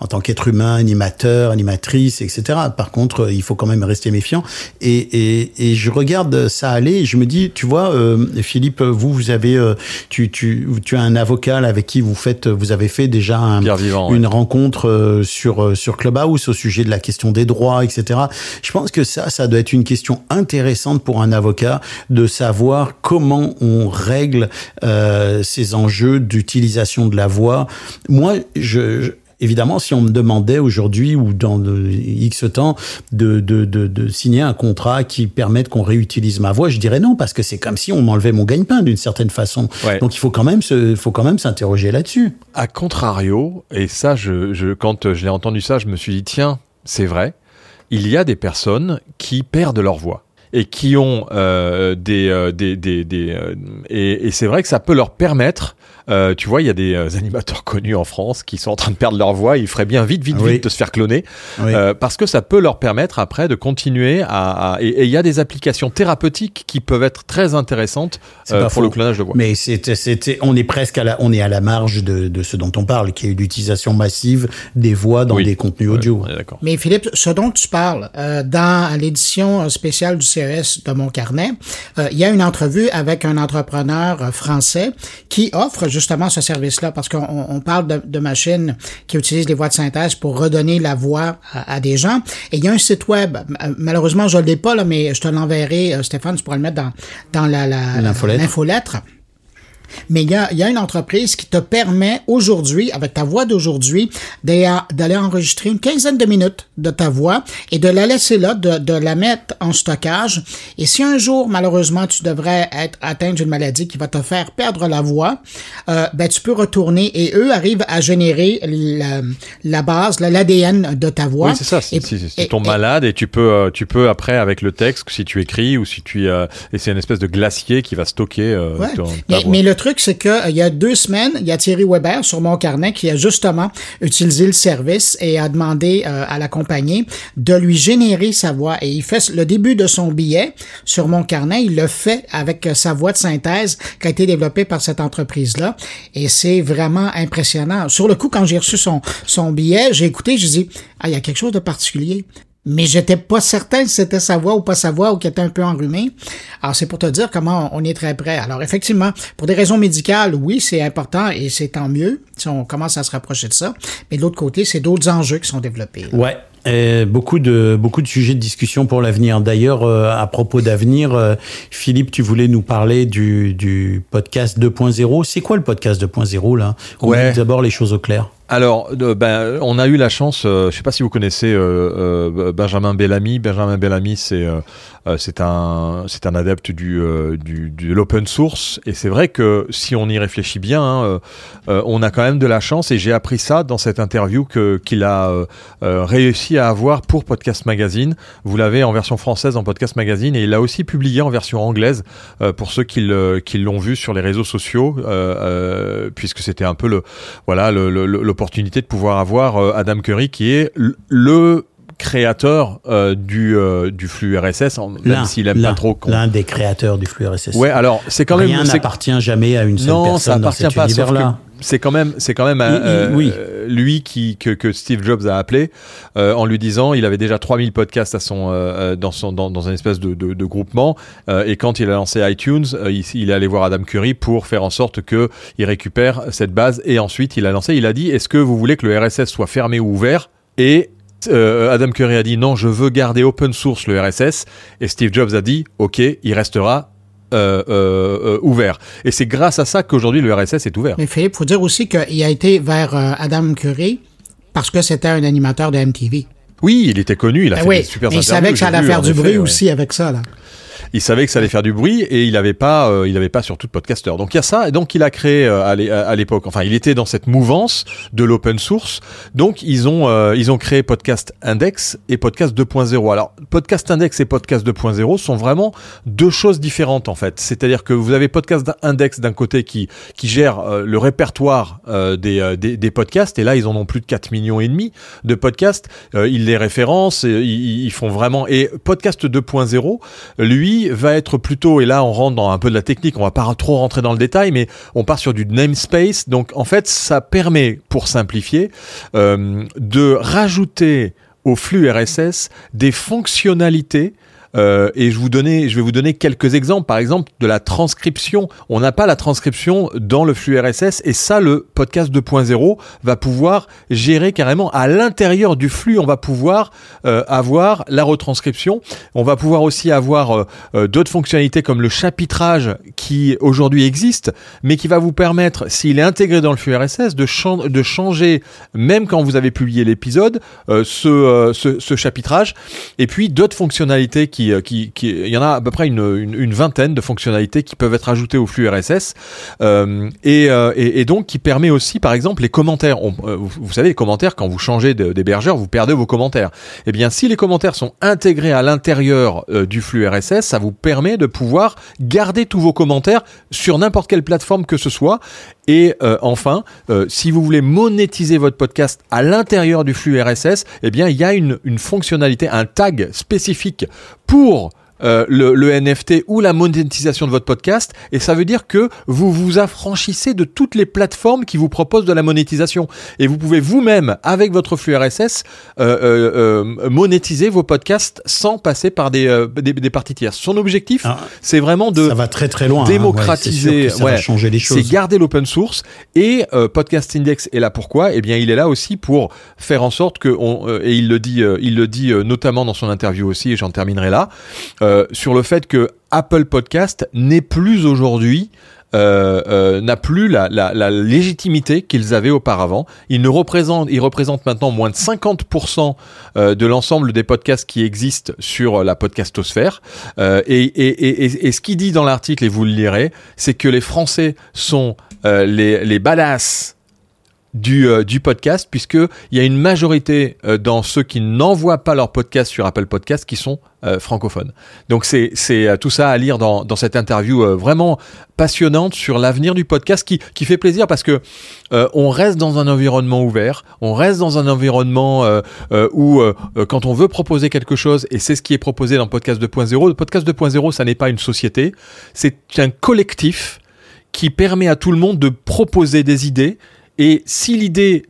en tant qu'être humain, animateur, animatrice, etc. Par contre, il faut quand même rester méfiant. Et, et, et je regarde ça aller et je me dis, tu vois, euh, Philippe, vous, vous avez, euh, tu, tu, tu as un avocat là, avec qui vous faites, vous avez fait déjà un, Pierre Vivant, une rencontre euh, sur sur Clubhouse au sujet de la question des droits, etc. Je pense que ça, ça doit être une question intéressante pour un avocat de savoir comment on règle ces enjeux d'utilisation de la voix. Moi, je, je- Évidemment, si on me demandait aujourd'hui ou dans X temps de, de, de, de signer un contrat qui permette qu'on réutilise ma voix, je dirais non parce que c'est comme si on m'enlevait mon gagne-pain d'une certaine façon. Ouais. Donc il faut quand même se, faut quand même s'interroger là-dessus. À contrario, et ça, je, je, quand je l'ai entendu ça, je me suis dit, tiens, c'est vrai, il y a des personnes qui perdent leur voix et qui ont euh, des, euh, des, des, des, euh, et, et c'est vrai que ça peut leur permettre, euh, tu vois, il y a des euh, animateurs connus en France qui sont en train de perdre leur voix, ils feraient bien vite, vite, Oui. vite de se faire cloner, Oui. euh, parce que ça peut leur permettre après de continuer à, à- et il y a des applications thérapeutiques qui peuvent être très intéressantes euh, pour faux. le clonage de voix. Mais c'était, c'était, on est presque à la, on est à la marge de, de ce dont on parle, qui est l'utilisation massive des voix dans Oui. des contenus audio. Mais Philippe, ce dont tu parles, euh, dans l'édition spéciale du CES de mon carnet, euh, il y a une entrevue avec un entrepreneur français qui offre justement ce service-là, parce qu'on on- on parle de, de machines qui utilisent les voix de synthèse pour redonner la voix à, à des gens. Et il y a un site web, euh, malheureusement je ne l'ai pas, là, mais je te l'enverrai, euh, Stéphane, tu pourras le mettre dans, dans la, la, L'infolettre. Mais il y a, y a une entreprise qui te permet aujourd'hui, avec ta voix d'aujourd'hui, d'aller enregistrer une quinzaine de minutes de ta voix et de la laisser là, de, de la mettre en stockage. Et si un jour, malheureusement, tu devrais être atteint d'une maladie qui va te faire perdre la voix, euh, ben, tu peux retourner et eux arrivent à générer la, la base, l'ADN de ta voix. Oui, c'est ça. Si, si, tu tombes malade et tu peux, euh, tu peux après avec le texte, si tu écris ou si tu, euh, et c'est une espèce de glacier qui va stocker. euh, Ouais. ton- ta Mais, voix. mais le truc, c'est que euh, il y a deux semaines, il y a Thierry Weber sur mon carnet qui a justement utilisé le service et a demandé euh, à la compagnie de lui générer sa voix. Et il fait le début de son billet sur mon carnet, il le fait avec euh, sa voix de synthèse qui a été développée par cette entreprise-là. Et c'est vraiment impressionnant. Sur le coup, quand j'ai reçu son, son billet, j'ai écouté, j'ai dit, ah, il y a quelque chose de particulier mais j'étais pas certain si c'était sa voix ou pas sa voix ou qu'il était un peu enrhumé. Alors c'est pour te dire comment on est très prêt. Alors effectivement, pour des raisons médicales, oui, c'est important et c'est tant mieux si on commence à se rapprocher de ça. Mais de l'autre côté, c'est d'autres enjeux qui sont développés. là. Ouais. Euh, beaucoup de beaucoup de sujets de discussion pour l'avenir. D'ailleurs, euh, à propos d'avenir, euh, Philippe, tu voulais nous parler du, du podcast 2.0. C'est quoi le podcast 2.0 là? On Ouais. met d'abord les choses au clair. Alors, euh, ben, on a eu la chance. Euh, je sais pas si vous connaissez euh, Benjamin Bellamy. Benjamin Bellamy, c'est un un adepte du du de l'open source. Et c'est vrai que si on y réfléchit bien, hein, on a quand même de la chance. Et j'ai appris ça dans cette interview qu'il a réussi à avoir pour Podcast Magazine. Vous l'avez en version française en Podcast Magazine et il l'a aussi publié en version anglaise pour ceux qui l'ont vu sur les réseaux sociaux, puisque c'était un peu le voilà le- l'opportunité de pouvoir avoir euh, Adam Curry qui est le créateur euh, du euh, du flux RSS, même s'il aime pas trop. l'un des créateurs du flux RSS. Ouais, alors c'est quand même Rien n'appartient jamais à une seule non, ça personne dans appartient cet pas. Univers-là. C'est quand même, c'est quand même euh, oui. euh, lui qui que, que Steve Jobs a appelé euh, en lui disant, il avait déjà 3000 podcasts à son euh, dans son dans, dans un espèce de, de, de groupement euh, et quand il a lancé iTunes, euh, il, il est allé voir Adam Curry pour faire en sorte que il récupère cette base et ensuite il a lancé, il a dit, est-ce que vous voulez que le RSS soit fermé ou ouvert? Et euh, Adam Curry a dit non, je veux garder open source le RSS. Et Steve Jobs a dit ok, il restera euh, euh, euh, ouvert. Et c'est grâce à ça qu'aujourd'hui le RSS est ouvert. Mais Philippe, faut dire aussi qu'il a été vers Adam Curry parce que c'était un animateur de MTV. Oui, il était connu, il a Ben fait oui, des super mais il savait que ça allait faire du bruit ouais. aussi avec ça. Là. Il savait que ça allait faire du bruit et il avait pas, euh, il avait pas surtout de podcasteur. Donc il y a ça et donc il a créé euh, à l'é- à l'époque, enfin il était dans cette mouvance de l'open source. Donc ils ont, euh, ils ont créé Podcast Index et Podcast 2.0. Alors Podcast Index et Podcast 2.0 sont vraiment deux choses différentes en fait. C'est-à-dire que vous avez Podcast Index d'un côté qui qui gère euh, le répertoire euh, des, euh, des des podcasts et là ils en ont plus de 4 millions et demi de podcasts. Ils les référencent, et ils, ils font vraiment et Podcast 2.0 lui va être plutôt et là on rentre dans un peu de la technique, on va pas trop rentrer dans le détail mais on part sur du namespace. Donc en fait ça permet pour simplifier euh, de rajouter au flux RSS des fonctionnalités euh, et je vais vous donner quelques exemples. Par exemple, de la transcription. On n'a pas la transcription dans le flux RSS et ça, le podcast 2.0 va pouvoir gérer carrément à l'intérieur du flux. On va pouvoir euh, avoir la retranscription. On va pouvoir aussi avoir euh, d'autres fonctionnalités comme le chapitrage qui aujourd'hui existe, mais qui va vous permettre, s'il est intégré dans le flux RSS, de, chan- de changer, même quand vous avez publié l'épisode, ce chapitrage. Et puis d'autres fonctionnalités qui, euh, il y en a à peu près une, vingtaine de fonctionnalités qui peuvent être ajoutées au flux RSS euh, et, euh, et, donc qui permet aussi, par exemple, les commentaires. On- vous, savez, les commentaires, quand vous changez d'hébergeur, vous perdez vos commentaires. Eh bien, si les commentaires sont intégrés à l'intérieur du flux RSS, ça vous permet de pouvoir garder tous vos commentaires sur n'importe quelle plateforme que ce soit. Et euh, enfin, euh, si vous voulez monétiser votre podcast à l'intérieur du flux RSS, eh bien, il y a une, une fonctionnalité, un tag spécifique pour euh, le, le NFT ou la monétisation de votre podcast et ça veut dire que vous vous affranchissez de toutes les plateformes qui vous proposent de la monétisation et vous pouvez vous-même avec votre flux RSS euh, euh, monétiser vos podcasts sans passer par des, des, des parties tierces. Son objectif, Ah, c'est vraiment de ça va très très loin. hein. démocratiser, Ouais, c'est ouais, changer les choses. c'est garder l'open source et Podcast Index est là pourquoi? Eh bien, il est là aussi pour faire en sorte que on, et il le dit, il le dit notamment dans son interview aussi, et j'en terminerai là, euh, sur le fait que Apple Podcast n'est plus aujourd'hui euh, euh, n'a plus la, la, légitimité qu'ils avaient auparavant. Ils ne représentent, ils représentent maintenant moins de 50% euh, de l'ensemble des podcasts qui existent sur la podcastosphère. Et, et, et, et, ce qu'il dit dans l'article, et vous le lirez, c'est que les Français sont les, les badass du, euh, du podcast, puisqu'il y a une majorité euh, dans ceux qui n'envoient pas leur podcast sur Apple Podcast qui sont euh, francophones. Donc c'est c'est euh, tout ça à lire dans, dans cette interview vraiment passionnante sur l'avenir du podcast qui, qui fait plaisir parce que on reste dans un environnement ouvert, on reste dans un environnement où quand on veut proposer quelque chose, et c'est ce qui est proposé dans Podcast 2.0, le Podcast 2.0 ça n'est pas une société, c'est un collectif qui permet à tout le monde de proposer des idées et si l'idée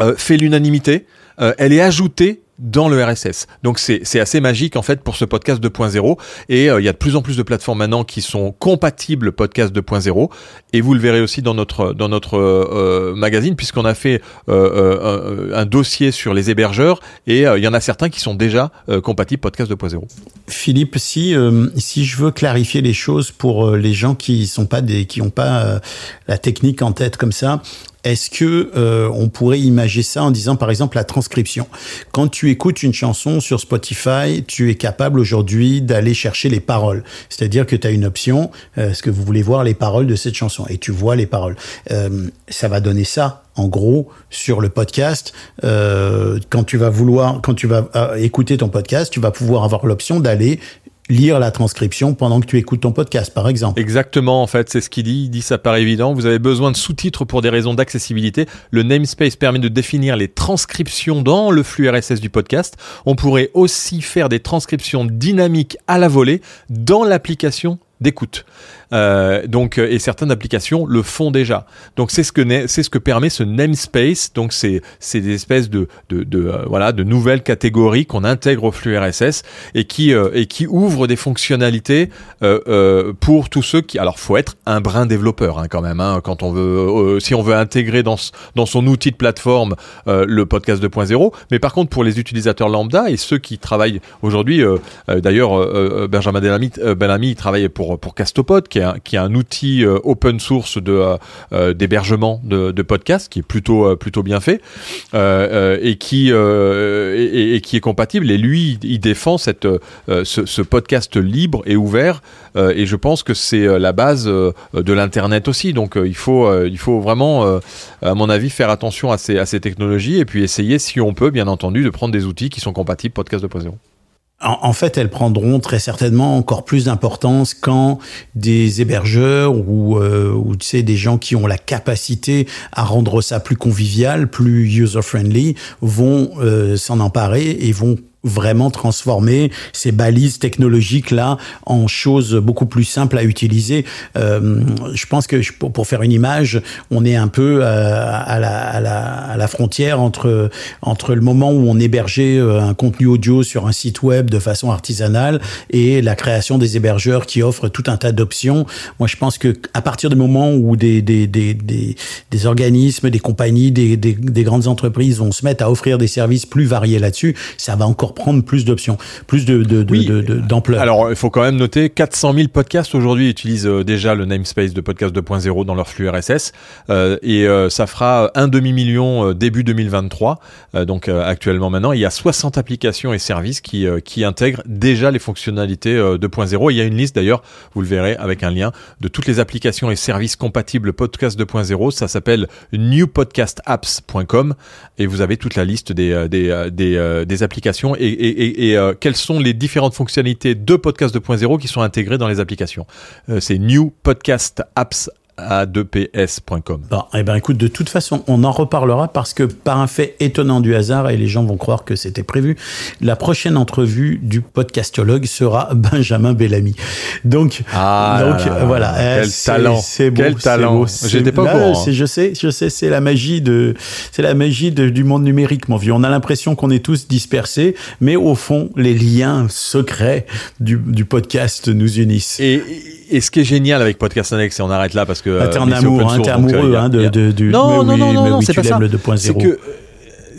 euh, fait l'unanimité, euh, elle est ajoutée dans le RSS. Donc c'est assez magique en fait pour ce podcast 2.0 et euh, il y a de plus en plus de plateformes maintenant qui sont compatibles podcast 2.0 et vous le verrez aussi dans notre dans notre euh, euh, magazine puisqu'on a fait euh, euh, un, dossier sur les hébergeurs et il y en a certains qui sont déjà compatibles podcast 2.0. Philippe, si si je veux clarifier les choses pour les gens qui sont pas des qui ont pas la technique en tête comme ça, est-ce que euh, on pourrait imaginer ça en disant par exemple la transcription? Quand tu écoutes une chanson sur Spotify, tu es capable aujourd'hui d'aller chercher les paroles. C'est-à-dire que tu as une option, euh, est-ce que vous voulez voir les paroles de cette chanson? Et tu vois les paroles. Euh, ça va donner ça en gros sur le podcast euh, quand tu vas vouloir quand tu vas euh, écouter ton podcast tu vas pouvoir avoir l'option d'aller lire la transcription pendant que tu écoutes ton podcast par exemple Exactement, en fait, c'est ce qu'il dit. Il dit ça paraît évident. Vous avez besoin de sous-titres pour des raisons d'accessibilité. Le namespace permet de définir les transcriptions dans le flux RSS du podcast. On pourrait aussi faire des transcriptions dynamiques à la volée dans l'application d'écoute. Euh, donc, euh, et certaines applications le font déjà. Donc, c'est ce que c'est ce que permet ce namespace. Donc, c'est c'est des espèces de de, euh, voilà de nouvelles catégories qu'on intègre au flux RSS et qui euh, et qui ouvrent des fonctionnalités pour tous ceux qui. Alors, faut être un brin développeur hein, quand même. Hein, quand on veut, si on veut intégrer dans dans son outil de plateforme le podcast 2.0. Mais par contre, pour les utilisateurs lambda et ceux qui travaillent aujourd'hui, d'ailleurs, Benjamin Bellamy, il travaille pour pour Castopod, qui est qui est un outil euh, open source de euh, euh, d'hébergement de, podcasts, qui est plutôt plutôt bien fait et qui et, qui est compatible. Et lui, il défend cette ce, podcast libre et ouvert. et je pense que c'est la base de l'internet aussi. Donc il faut il faut vraiment, à mon avis, faire attention à ces à ces technologies et puis essayer, si on peut, bien entendu, de prendre des outils qui sont compatibles podcast 2.0. En, en fait, elles prendront très certainement encore plus d'importance quand des hébergeurs ou, euh, ou tu sais des gens qui ont la capacité à rendre ça plus convivial, plus user friendly, vont euh, s'en emparer et vont vraiment transformer ces balises technologiques là en choses beaucoup plus simples à utiliser. Euh, je pense que je- pour, faire une image, on est un peu euh, à, la, à, la, à la frontière entre entre le moment où on hébergeait euh, un contenu audio sur un site web de façon artisanale et la création des hébergeurs qui offrent tout un tas d'options. Moi, je pense que à partir du moment où des des, des, des, des organismes, des compagnies, des, des grandes entreprises vont se mettre à offrir des services plus variés là-dessus, ça va encore prendre plus d'options, plus de de- de- Oui. de- de- d'ampleur. Alors, il faut quand même noter 400 000 podcasts aujourd'hui utilisent euh, déjà le namespace de podcast 2.0 dans leur flux RSS euh, et euh, ça fera un demi million début 2023. Euh, donc actuellement maintenant, il y a 60 applications et services qui qui intègrent déjà les fonctionnalités euh, 2.0. Il y a une liste d'ailleurs, vous le verrez avec un lien de toutes les applications et services compatibles podcast 2.0. Ça s'appelle newpodcastapps.com et vous avez toute la liste des des des, des applications et, euh, quelles sont les différentes fonctionnalités de podcast 2.0 qui sont intégrées dans les applications. Euh, c'est New Podcast Apps à 2ps.com. Bon, eh ben écoute, de toute façon, on en reparlera parce que par un fait étonnant du hasard, et les gens vont croire que c'était prévu, la prochaine entrevue du podcastologue sera Benjamin Bellamy. Donc, Ah donc là là, voilà, quel eh, c'est- talent, c'est beau, quel talent. J'étais pas au courant, hein. c'est- Je sais, je sais, c'est la magie de, c'est la magie de- du monde numérique, mon vieux. On a l'impression qu'on est tous dispersés, mais au fond, les liens secrets du, du podcast nous unissent. Et, et ce qui est génial avec Podcast Annex, et on arrête là parce que Ah, t'es en amour, hein, t'es euh, amoureux hein, de, a- de, du. Non, mais non, oui, non, non, non, oui, c'est tu pas ça. l'aimes le 2.0. C'est que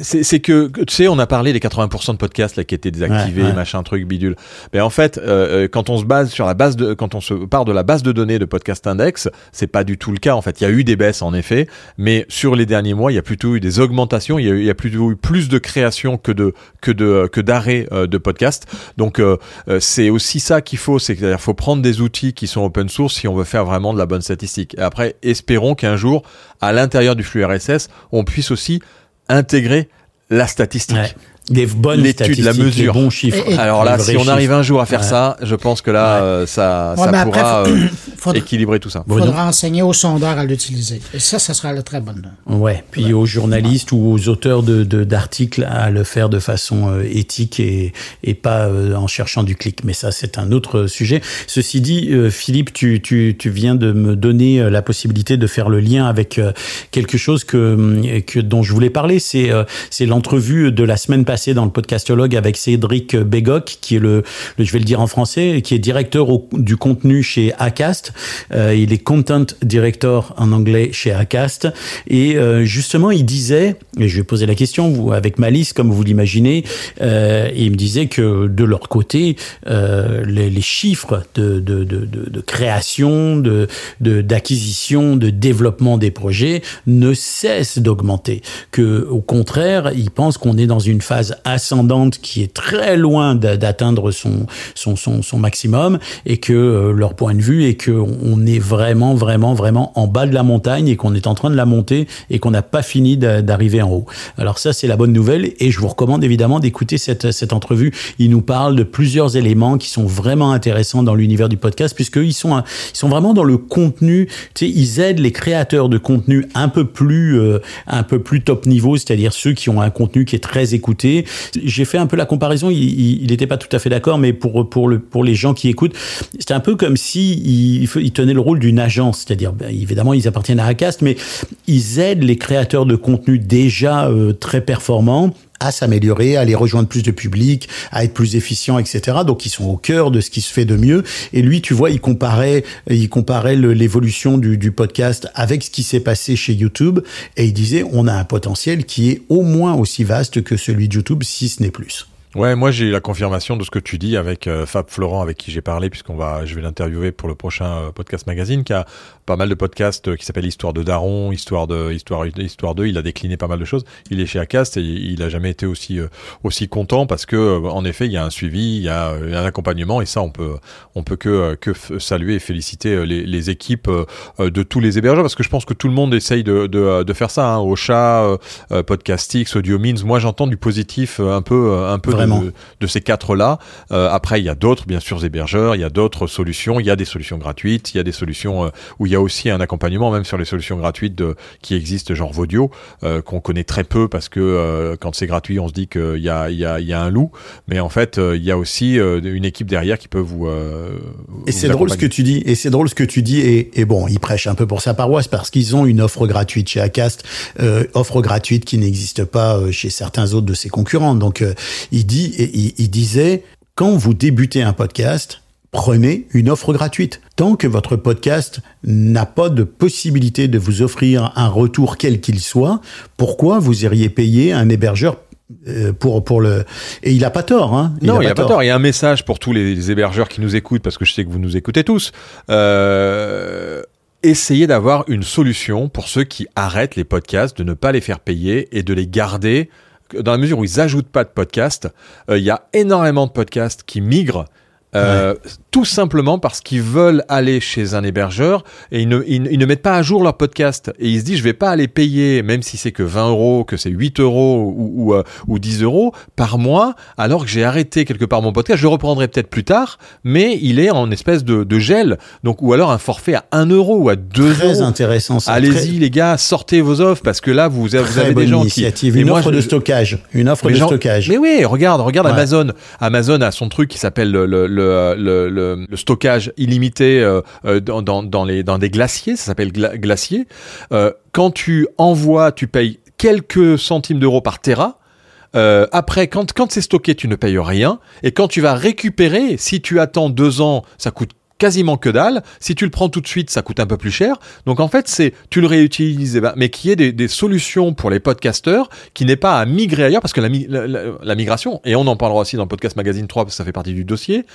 c'est c'est que tu sais on a parlé des 80% de podcasts là qui étaient désactivés Ouais, ouais. machin truc bidule. Mais en fait euh, euh, quand on se base sur la base de quand on se part de la base de données de podcast index c'est pas du tout le cas en fait. Il y a eu des baisses en effet mais sur les derniers mois il y a plutôt eu des augmentations il y a, eu- y a plutôt eu plus de création que de que de que d'arrêt euh, de podcasts. Donc euh, euh, c'est aussi ça qu'il faut c'est qu'il faut prendre des outils qui sont open source si on veut faire vraiment de la bonne statistique. Et après espérons qu'un jour à l'intérieur du flux RSS on puisse aussi intégrer la statistique. Des bonnes L'étude, la statistiques, mesure. les bons chiffres. Et- et- Alors là, si on arrive un jour à faire Ouais. ça, je pense que là, euh, ça, Ouais, ça après, pourra euh, faudra- équilibrer tout ça. Bruno. faudra enseigner aux sondeurs à l'utiliser. Et ça, ça sera la très bonne. Ouais, puis aux journalistes ou aux auteurs de de- d'articles à le faire de façon euh, éthique et, et pas euh, en cherchant du clic. Mais ça, c'est un autre sujet. Ceci dit, euh, Philippe, tu, tu, tu viens de me donner la possibilité de faire le lien avec euh, quelque chose que, que dont je voulais parler. C'est euh, c'est l'entrevue de la semaine passée dans le podcastologue avec Cédric Bégoc, qui est le, je vais le dire en français, qui est directeur du contenu chez Acast. Euh, il est content director en anglais chez Acast. Et euh, justement, il disait, et je vais poser la question, avec malice, comme vous l'imaginez, euh, il me disait que de leur côté, les, chiffres de, création, de- d'acquisition, de, développement des projets ne cessent d'augmenter. Que au contraire, ils pensent qu'on est dans une phase ascendante qui est très loin d'a- d'atteindre son, son, son, maximum et que euh, leur point de vue est qu'on on est vraiment, vraiment, vraiment en bas de la montagne et qu'on est en train de la monter et qu'on n'a pas fini d'a- d'arriver en haut. Alors ça, c'est la bonne nouvelle et je vous recommande évidemment d'écouter cette, cette entrevue. Il nous parle de plusieurs éléments qui sont vraiment intéressants dans l'univers du podcast puisqu'ils sont, ils sont vraiment dans le contenu. Tu sais, ils aident les créateurs de contenu un peu plus, euh, un peu plus top niveau, c'est-à-dire ceux qui ont un contenu qui est très écouté. J'ai fait un peu la comparaison. Il n'était pas tout à fait d'accord, mais pour pour le pour les gens qui écoutent, c'est un peu comme si il, il tenait le rôle d'une agence, c'est-à-dire ben, évidemment ils appartiennent à Acast, mais ils aident les créateurs de contenu déjà euh, très performants à s'améliorer, à les rejoindre plus de public, à être plus efficients, etc. Donc ils sont au cœur de ce qui se fait de mieux. Et lui, tu vois, il comparait, il comparait l'évolution du, du podcast avec ce qui s'est passé chez YouTube, et il disait on a un potentiel qui est au moins aussi vaste que celui de YouTube, si ce n'est plus. Ouais, moi j'ai la confirmation de ce que tu dis avec euh, Fab Florent avec qui j'ai parlé puisqu'on va, je vais l'interviewer pour le prochain euh, podcast magazine qui a pas mal de podcasts euh, qui s'appelle Histoire de Daron, Histoire de Histoire Histoire 2. Il a décliné pas mal de choses. Il est chez Acast et il a jamais été aussi aussi content parce que en effet il y a un suivi, il y a un accompagnement et ça on peut on peut que que saluer et féliciter les, les équipes de tous les hébergeurs parce que je pense que tout le monde essaye de de, de faire ça. Hein, Ocha, Podcastix, Audio Means. Moi j'entends du positif un peu un peu de, ces quatre-là. Euh, après, il y a d'autres, bien sûr, hébergeurs, il y a d'autres solutions. Il y a des solutions gratuites, il y a des solutions euh, où il y a aussi un accompagnement, même sur les solutions gratuites de, qui existent, genre Vodio, euh, qu'on connaît très peu parce que quand c'est gratuit, on se dit qu'il y a, il y, a, y a un loup. Mais en fait, il y a aussi une équipe derrière qui peut vous. et c'est drôle ce que tu dis. Et c'est drôle ce que tu dis. Et, et bon, ils prêchent un peu pour sa paroisse parce qu'ils ont une offre gratuite chez Acast, offre gratuite qui n'existe pas chez certains autres de ses concurrents. Donc, il il, disait, quand vous débutez un podcast, prenez une offre gratuite. Tant que votre podcast n'a pas de possibilité de vous offrir un retour quel qu'il soit, pourquoi vous iriez payer un hébergeur euh, pour pour le et il a pas tort hein. Non il a pas tort. il y a un message pour tous les hébergeurs qui nous écoutent parce que je sais que vous nous écoutez tous. Euh, essayez d'avoir une solution pour ceux qui arrêtent les podcasts de ne pas les faire payer et de les garder dans la mesure où ils ajoutent pas de podcast, euh, il y a énormément de podcasts qui migrent euh, tout simplement parce qu'ils veulent aller chez un hébergeur et ils ne, ils, ne, mettent pas à jour leur podcast. Et ils se disent, je vais pas aller payer, même si c'est que 20 euros, que c'est 8 euros ou, ou, ou 10 euros par mois, alors que j'ai arrêté quelque part mon podcast. Je le reprendrai peut-être plus tard, mais il est en espèce de, de, gel. Donc, ou alors un forfait à 1 euro ou à 2 euros. Très intéressant. Allez-y, les gars, sortez vos offres parce que là, vous, vous avez des gens initiative. qui. Une offre de stockage. Une offre de stockage. Mais oui, regarde, regarde Amazon. Amazon a son truc qui s'appelle le, le, le, stockage illimité euh, euh, dans, les, des glaciers, ça s'appelle glacier. Euh, quand tu envoies, tu payes quelques centimes d'euros par terra. Euh, après, quand, quand c'est stocké, tu ne payes rien. Et quand tu vas récupérer, si tu attends deux ans, ça coûte quasiment que dalle. Si tu le prends tout de suite, ça coûte un peu plus cher. Donc en fait, c'est tu le réutilises, eh ben, mais qui est des, des, solutions pour les podcasteurs, qui n'est pas à migrer ailleurs, parce que la, migration, et on en parlera aussi dans le podcast magazine 3, parce que ça fait partie du dossier,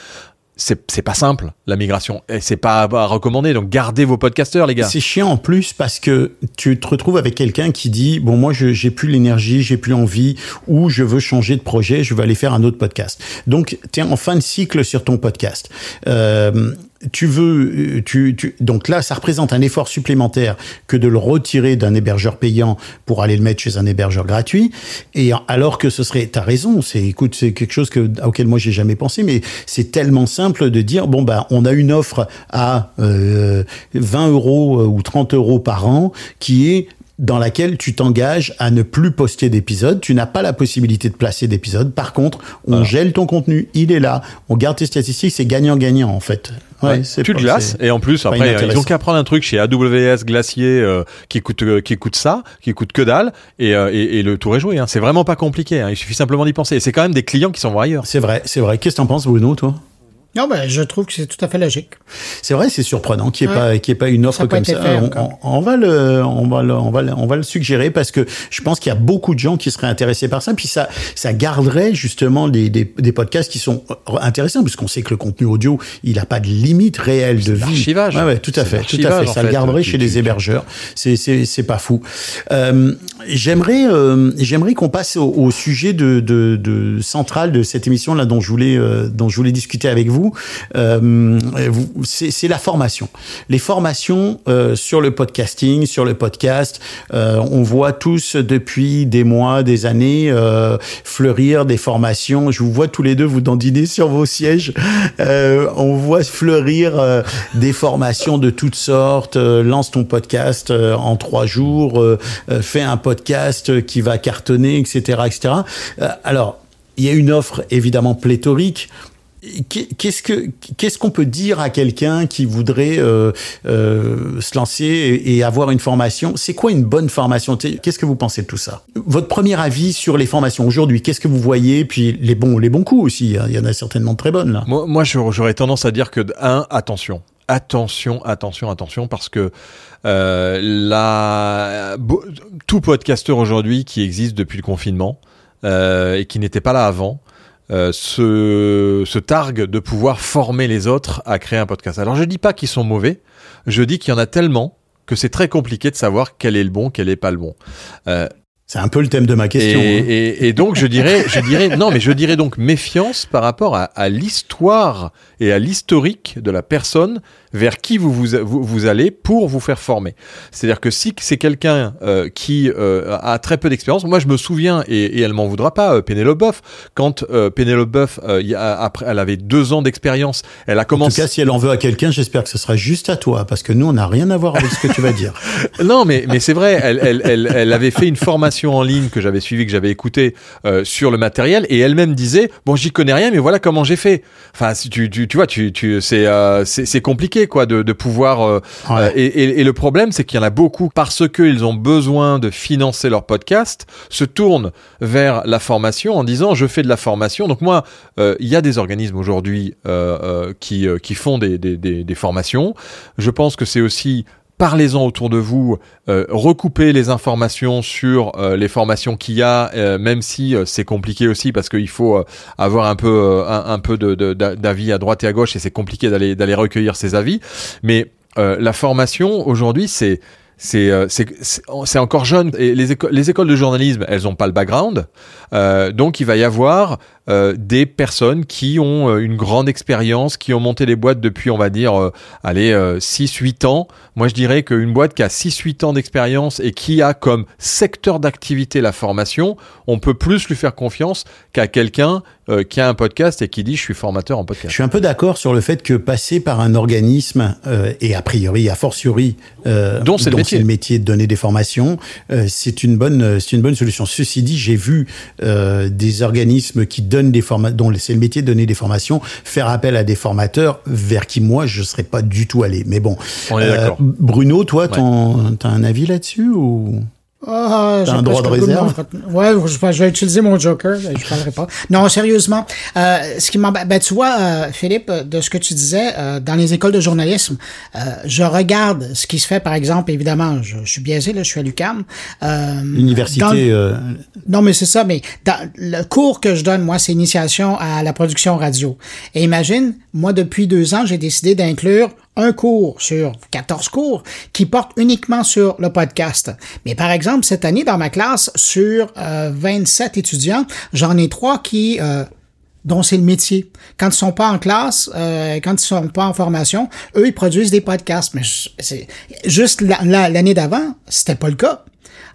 c'est pas simple la migration et c'est pas à recommander donc gardez vos podcasteurs les gars c'est chiant en plus parce que tu te retrouves avec quelqu'un qui dit bon moi j'ai plus l'énergie j'ai plus envie ou je veux changer de projet je veux aller faire un autre podcast donc tu es en fin de cycle sur ton podcast euh, tu veux, tu, tu, donc là, ça représente un effort supplémentaire que de le retirer d'un hébergeur payant pour aller le mettre chez un hébergeur gratuit. Et alors que ce serait, t'as raison, c'est, écoute, c'est quelque chose que, auquel moi j'ai jamais pensé, mais c'est tellement simple de dire, bon, bah, on a une offre à euh, 20 euros euh, ou 30 euros par an qui est dans laquelle tu t'engages à ne plus poster d'épisodes. Tu n'as pas la possibilité de placer d'épisodes. Par contre, on gèle ton contenu. Il est là. On garde tes statistiques. C'est gagnant-gagnant, en fait. Ouais, tu le glaces et en plus après ils ont qu'à prendre un truc chez AWS Glacier euh, qui coûte euh, qui coûte ça, qui coûte que dalle et, euh, et, et le tour est joué. Hein. C'est vraiment pas compliqué. Hein. Il suffit simplement d'y penser. C'est quand même des clients qui sont ailleurs. C'est vrai, c'est vrai. Qu'est-ce que t'en penses, Bruno, toi? Non, ben, je trouve que c'est tout à fait logique. C'est vrai, c'est surprenant qu'il n'y ait, pas, qu'il ait pas une offre comme ça. On, va le, on, va le, on, va le, on va le suggérer parce que je pense qu'il y a beaucoup de gens qui seraient intéressés par ça. Puis ça, ça garderait justement des, des, des podcasts qui sont intéressants puisqu'on sait que le contenu audio, il n'a pas de limite réelle de vie. L'archivage. Ouais, ouais, tout à fait, tout à fait. Ça le garderait chez les hébergeurs. C'est, c'est, c'est pas fou. Euh, j'aimerais, euh, j'aimerais qu'on passe au, au, sujet de, de, de central de cette émission là dont je voulais, euh, dont je voulais discuter avec vous euh, c'est la formation. Les formations euh, sur le podcasting, sur le podcast, euh, on voit tous depuis des mois, des années fleurir des formations. Je vous vois tous les deux vous dandiner sur vos sièges. on voit fleurir des formations de toutes sortes. lance ton podcast en trois jours, fais un podcast qui va cartonner, etc., etc. alors, il y a une offre évidemment pléthorique Qu'est-ce que qu'est-ce qu'on peut dire à quelqu'un qui voudrait euh, euh, se lancer et, avoir une formation? C'est quoi une bonne formation? Qu'est-ce que vous pensez de tout ça? Votre premier avis sur les formations aujourd'hui Qu'est-ce que vous voyez? Puis les bons les bons coups aussi. Hein. Il y en a certainement de très bonnes là. Moi, j'aurais tendance à dire que un attention, attention, attention, attention, parce que euh, tout podcasteur aujourd'hui qui existe depuis le confinement et qui n'était pas là avant euh, se, se targuent de pouvoir former les autres à créer un podcast. Alors je dis pas qu'ils sont mauvais, je dis qu'il y en a tellement que c'est très compliqué de savoir quel est le bon, quel est pas le bon. Euh, C'est un peu le thème de ma question. et, hein. et- et donc je dirais, je dirais, non, mais je dirais donc méfiance par rapport à, à l'histoire et à l'historique de la personne vers qui vous vous, vous, vous allez pour vous faire former. C'est-à-dire que si c'est quelqu'un euh, qui euh, a très peu d'expérience, moi je me souviens et, et elle m'en voudra pas, euh, Pénélope Boeuf, quand Pénélope Boeuf, après, elle avait deux ans d'expérience, elle a En tout commencé. cas, si elle en veut à quelqu'un, j'espère que ce sera juste à toi, parce que nous, on n'a rien à voir avec ce que tu vas dire. Non, mais, mais c'est vrai, elle, elle, elle, elle avait fait une formation en ligne que j'avais suivie, que j'avais écoutée sur le matériel, et elle-même disait bon, j'y connais rien, mais voilà comment j'ai fait. Enfin, tu, tu, tu vois, tu, tu, c'est, euh, c'est compliqué quoi de, de pouvoir. euh, Ouais. euh, et, et, et le problème, c'est qu'il y en a beaucoup parce qu'ils ont besoin de financer leur podcast, se tournent vers la formation en disant je fais de la formation. Donc moi, euh, il y a des organismes aujourd'hui qui, qui font des, des, des, des formations. Je pense que c'est aussi Parlez-en autour de vous, euh, recoupez les informations sur euh, les formations qu'il y a, euh, même si euh, c'est compliqué aussi parce qu'il faut euh, avoir un peu euh, un, un peu de- de- d'avis à droite et à gauche et c'est compliqué d'aller d'aller recueillir ces avis. Mais la formation aujourd'hui, c'est c'est encore jeune et les, les écoles de journalisme, elles ont pas le background, Euh, donc il va y avoir euh, des personnes qui ont euh, une grande expérience, qui ont monté des boîtes depuis, on va dire, euh, allez, 6-8 ans. Moi, je dirais qu'une boîte qui a 6-8 ans d'expérience et qui a comme secteur d'activité la formation, on peut plus lui faire confiance qu'à quelqu'un euh, qui a un podcast et qui dit je suis formateur en Je podcast. suis un peu d'accord sur le fait que passer par un organisme, euh, et a priori, a fortiori, euh, Dont c'est le métier. le métier de donner des formations, euh, c'est une bonne, euh, c'est une bonne solution. Ceci dit, j'ai vu euh, des organismes qui donnent des formations, dont c'est le métier de donner des formations, faire appel à des formateurs vers qui moi je serais pas du tout allé. Mais bon, Euh, On est d'accord. Bruno, toi, ton, t'as un avis là-dessus ou? Ah, j'ai un droit de réserve? Ouais, je, vais- je vais utiliser mon joker, je parlerai pas. Non, sérieusement, euh, ce qui m'embête, ben, tu vois, euh, Philippe, de ce que tu disais, euh, dans les écoles de journalisme, euh, je regarde ce qui se fait, par exemple, évidemment, je, je suis biaisé, là, je suis à l'UQAM. Euh, l'université euh, non, mais c'est ça, mais dans le cours que je donne, moi, c'est initiation à la production radio. Et imagine, moi, depuis deux ans, j'ai décidé d'inclure un cours sur 14 cours qui portent uniquement sur le podcast. Mais par exemple, cette année, dans ma classe, sur euh, 27 étudiants, j'en ai trois qui... euh, dont c'est le métier. Quand ils sont pas en classe, euh, quand ils sont pas en formation, eux, ils produisent des podcasts. Mais c'est juste la- la- l'année d'avant, c'était pas le cas.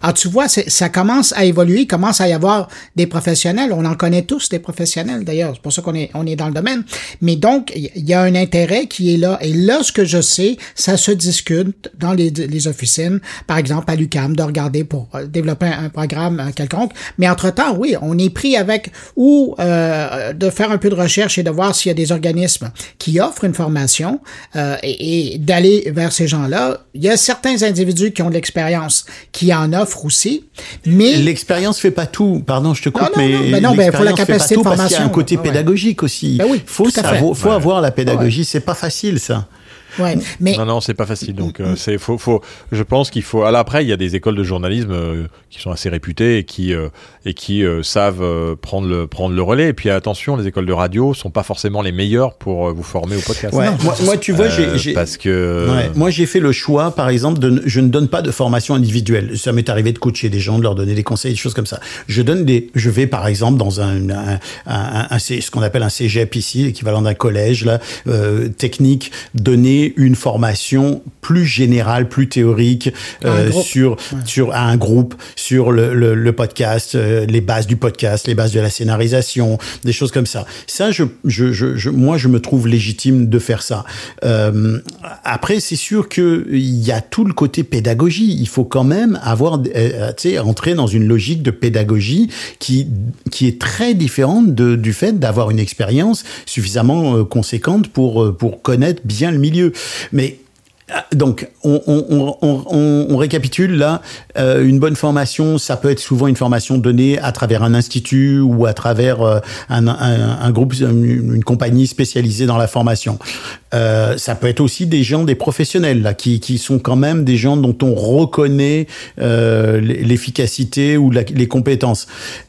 Alors, tu vois, ça commence à évoluer, commence à y avoir des professionnels. On en connaît tous des professionnels, d'ailleurs. C'est pour ça qu'on est, on est dans le domaine. Mais donc, il y a un intérêt qui est là. Et là, ce que je sais, ça se discute dans les, les officines, par exemple, à l'UCAM, de regarder pour euh, développer un, un programme euh, quelconque. Mais entre-temps, oui, on est pris avec ou euh, de faire un peu de recherche et de voir s'il y a des organismes qui offrent une formation euh, et, et d'aller vers ces gens-là. Il y a certains individus qui ont de l'expérience qui en offrent aussi, mais L'expérience fait pas tout. Pardon, je te coupe, Non, non, mais non, ben non, ben, faut la l'expérience fait pas capacité de tout parce qu'il y a un formation. côté ouais. pédagogique aussi. Ben oui, savoir- faut avoir la pédagogie. C'est pas facile ça. Ouais, mais Non, non, c'est pas facile. Donc, euh, c'est faut, faut. Je pense qu'il faut. Alors après, il y a des écoles de journalisme euh, qui sont assez réputées et qui euh, et qui euh, savent euh, prendre le prendre le relais. Et puis attention, les écoles de radio sont pas forcément les meilleures pour euh, vous former au podcast. Ouais. moi, moi, tu vois, j'ai- Euh, j'ai parce que Ouais, moi, j'ai fait le choix, par exemple, de ne- je ne donne pas de formation individuelle. Ça m'est arrivé de coacher des gens, de leur donner des conseils, des choses comme ça. Je donne des, je vais par exemple dans un, un, un, un- C- ce qu'on appelle un cégep ici, l'équivalent d'un collège là, euh, technique, donner une formation plus générale, plus théorique euh, sur sur à un groupe, sur le, le, le podcast, euh, les bases du podcast, les bases de la scénarisation, des choses comme ça. Ça, je, je, je, je- moi, je me trouve légitime de faire ça. Euh, après, c'est sûr que il y a tout le côté pédagogie. Il faut quand même avoir, euh, tu sais, entrer dans une logique de pédagogie qui qui est très différente de, du fait d'avoir une expérience suffisamment euh, conséquente pour euh, pour connaître bien le milieu. Mais ah, donc, on, récapitule là. Euh, une bonne formation, ça peut être souvent une formation donnée à travers un institut ou à travers euh, un, groupe, une compagnie spécialisée dans la formation. Euh, ça peut être aussi des gens, des professionnels là, qui, qui sont quand même des gens dont on reconnaît euh, l'efficacité ou la, les compétences.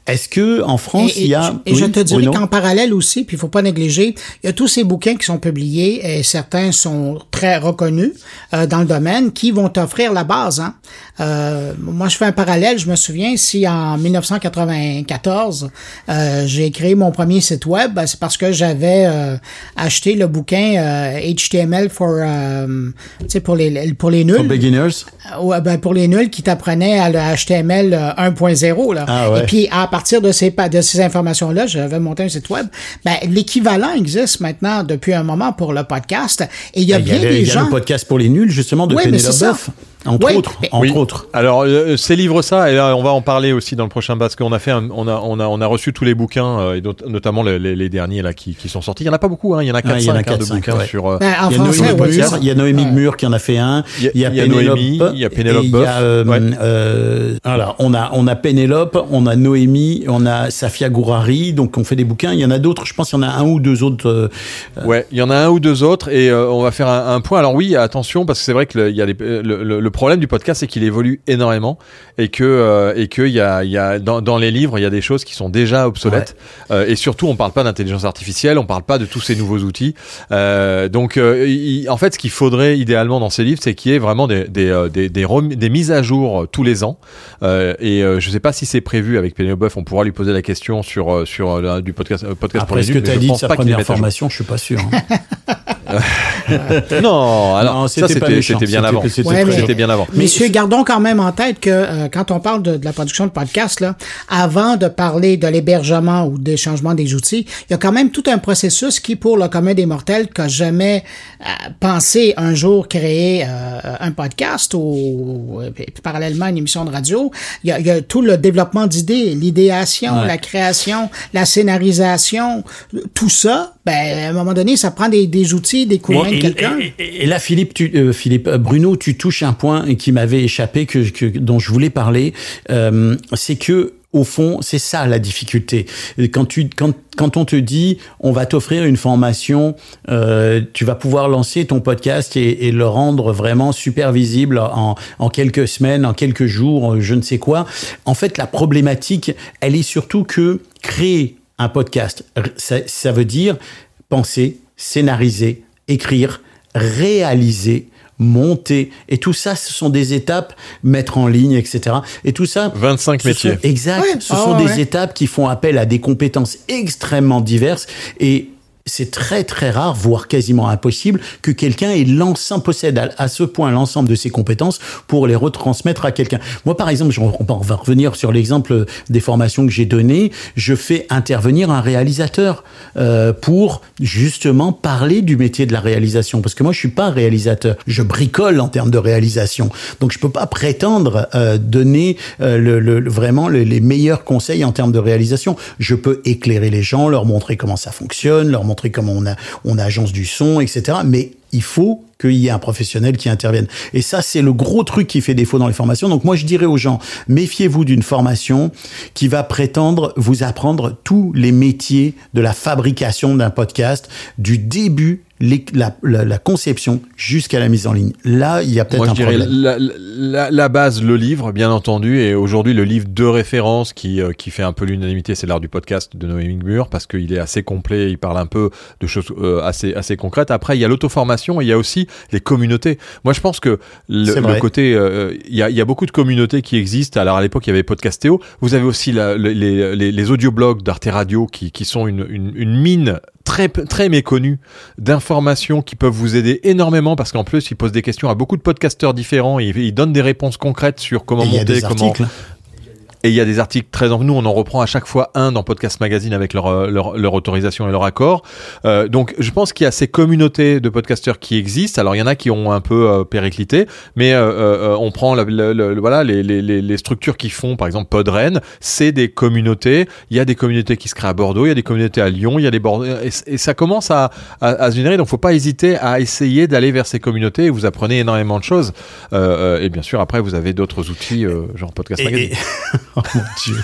Est-ce que en France Et, il y a et Oui, je te dirais qu'en parallèle aussi, puis il faut pas négliger, il y a tous ces bouquins qui sont publiés et certains sont très reconnus euh, dans le domaine qui vont t'offrir la base. Hein. Euh, moi, je fais un parallèle. Je me souviens si en 1994 euh, j'ai créé mon premier site web, ben, c'est parce que j'avais euh, acheté le bouquin euh, HTML for, euh, tu sais, pour les pour les nuls. For beginners Euh, Ouais, ben pour les nuls qui t'apprenaient à le HTML euh, 1.0 là. Ah ouais. Et puis à partir de ces de ces informations là, j'avais monté un site web. Ben l'équivalent existe maintenant depuis un moment pour le podcast et il y a Ben, y bien le, des il y a gens le podcast pour les nuls justement de Oui, entre Oui, autres, entre Oui. autres. Alors, euh, ces livres ça, et là, on va en parler aussi dans le prochain parce qu'on a fait, un- on a, on a, on a reçu tous les bouquins, euh, et not- notamment les, les- les derniers là qui, qui sont sortis. Il y en a pas beaucoup, hein. Il y en a 4 Ah, il y en a 5 de 4-5, bouquins ouais. sur. euh, Il y français, c'est- il y a Noémie Gmur qui en a fait un. Il y a- Il y a il y a Pénélope. Noémie, il y a Pénélope et il y Boeuf. a, euh, Ouais. euh, voilà, on a on a Pénélope, on a Noémie, on a Safia Gourari. Donc on fait des bouquins. Il y en a d'autres. Je pense qu'il y en a un ou deux autres. euh, Ouais, il y en a un ou deux autres et euh, on va faire un, un point. Alors oui, attention parce que c'est vrai que le, il y a des- le, le- le problème du podcast c'est qu'il évolue énormément et que euh, et que y a, y a dans, dans les livres il y a des choses qui sont déjà obsolètes Euh, et surtout on parle pas d'intelligence artificielle, on parle pas de tous ces nouveaux outils. Euh, donc en fait ce qu'il faudrait idéalement dans ces livres c'est qu'il y ait vraiment des des, des, des, rem- des mises à jour tous les ans et je sais pas si c'est prévu avec Pénélope Boeuf, on pourra lui poser la question sur sur du podcast podcast pour Après les ce que tu as dit de sa première formation, je suis pas sûr. hein. Non, alors Non, ça c'était bien c'était- avant. c'était Ouais, mais- C'était bien avant. Messieurs, gardons quand même en tête que euh, quand on parle de, de la production de podcast, là, avant de parler de l'hébergement ou des changements des outils, il y a quand même tout un processus qui, pour le commun des mortels, qui a jamais euh, pensé un jour créer euh, un podcast ou euh, parallèlement une émission de radio, il y a, il y a tout le développement d'idées, l'idéation, Ouais. la création, la scénarisation, tout ça, ben, à un moment donné, ça prend des, des outils, des de et, quelqu'un. et- et- et là, Philippe, tu, euh, Philippe, euh, Bruno, tu touches un point qui m'avait échappé, que, que- dont je voulais parler. Euh, c'est que au fond, c'est ça la difficulté. Quand tu, quand, quand on te dit, on va t'offrir une formation, euh, tu vas pouvoir lancer ton podcast et, et le rendre vraiment super visible en, en quelques semaines, en quelques jours, je ne sais quoi. En fait, la problématique, elle est surtout que créer un podcast, ça, ça veut dire penser, scénariser, écrire, réaliser, monter. Et tout ça, ce sont des étapes, mettre en ligne, etc. Et tout ça... 25 ce métiers. sont- exact. Ouais. Ce Ah sont ouais. des étapes qui font appel à des compétences extrêmement diverses et c'est très très rare, voire quasiment impossible, que quelqu'un ait l'ensemble, possède à, ce point l'ensemble de ses compétences pour les retransmettre à quelqu'un. Moi, par exemple, on va revenir sur l'exemple des formations que j'ai données. Je fais intervenir un réalisateur euh, pour justement parler du métier de la réalisation, parce que moi, je suis pas réalisateur. Je bricole en termes de réalisation, donc je peux pas prétendre euh, donner euh, le, le- vraiment le- les meilleurs conseils en termes de réalisation. Je peux éclairer les gens, leur montrer comment ça fonctionne, leur montrer comment on, a, on agence du son, etc. Mais il faut qu'il y ait un professionnel qui intervienne. Et ça, c'est le gros truc qui fait défaut dans les formations. Donc moi, je dirais aux gens, méfiez-vous d'une formation qui va prétendre vous apprendre tous les métiers de la fabrication d'un podcast, du début, les- la, la- la conception jusqu'à la mise en ligne. Là, il y a peut-être je un dirais problème. la, base, le livre, bien entendu, et aujourd'hui le livre de référence qui, euh, qui fait un peu l'unanimité, c'est l'art du podcast de Noémie Gmur, parce qu'il est assez complet, il parle un peu de choses euh, assez, assez concrètes. Après, il y a l'auto-formation et il y a aussi les communautés. Moi, je pense que le, le côté, euh, il y, a, il y a beaucoup de communautés qui existent. Alors à l'époque, il y avait Podcastéo. Vous avez aussi la, les, les, les audioblogs d'Arte Radio qui, qui sont une, une, une mine très très méconnue d'informations qui peuvent vous aider énormément parce qu'en plus ils posent des questions à beaucoup de podcasteurs différents et ils donnent des réponses concrètes sur comment Et monter, comment articles. Et il y a des articles très en nous, on en reprend à chaque fois un dans Podcast Magazine avec leur, euh, leur, leur autorisation et leur accord. Euh, donc je pense qu'il y a ces communautés de podcasteurs qui existent. Alors il y en a qui ont un peu euh, périclité, mais euh, euh, on prend la- le- le- voilà les, les, les, structures qui font, par exemple Podren, c'est des communautés. Il y a des communautés qui se créent à Bordeaux, il y a des communautés à Lyon, il y a des Bordeaux, et, et ça commence à, à, à se générer. Donc faut pas hésiter à essayer d'aller vers ces communautés. Et vous apprenez énormément de choses. Et bien sûr après vous avez d'autres outils euh, genre Podcast Et- Magazine. et- oh mon dieu,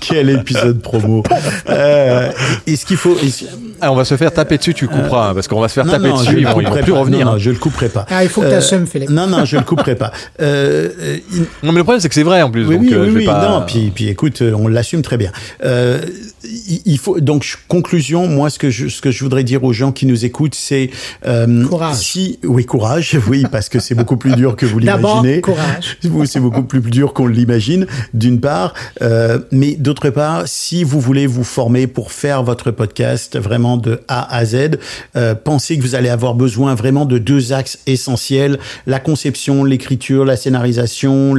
quel épisode promo. Euh, et ce qu'il faut, et ce- Ah, on va se faire taper dessus, tu couperas, hein, parce qu'on va se faire Non, taper non, dessus, ils vont, ils vont couperai plus revenir. Non, non, je le couperai pas. Ah, il faut que Euh, t'assumes, Philippe. Non, non, je le couperai pas. Euh, euh, il- Non, mais le problème, c'est que c'est vrai en plus. oui, donc, oui, euh, oui, je vais oui, pas- non, puis, puis écoute, euh, on l'assume très bien. Euh, il faut donc conclusion. Moi, ce que je, ce que je voudrais dire aux gens qui nous écoutent, c'est euh, Courage. Si, oui, courage, oui, parce que c'est beaucoup plus dur que vous D'abord, l'imaginez. courage. Oui, c'est beaucoup plus dur qu'on l'imagine, d'une part, euh, mais d'autre part, si vous voulez vous former pour faire votre podcast vraiment de A à Z, euh, pensez que vous allez avoir besoin vraiment de deux axes essentiels la conception, l'écriture, la scénarisation,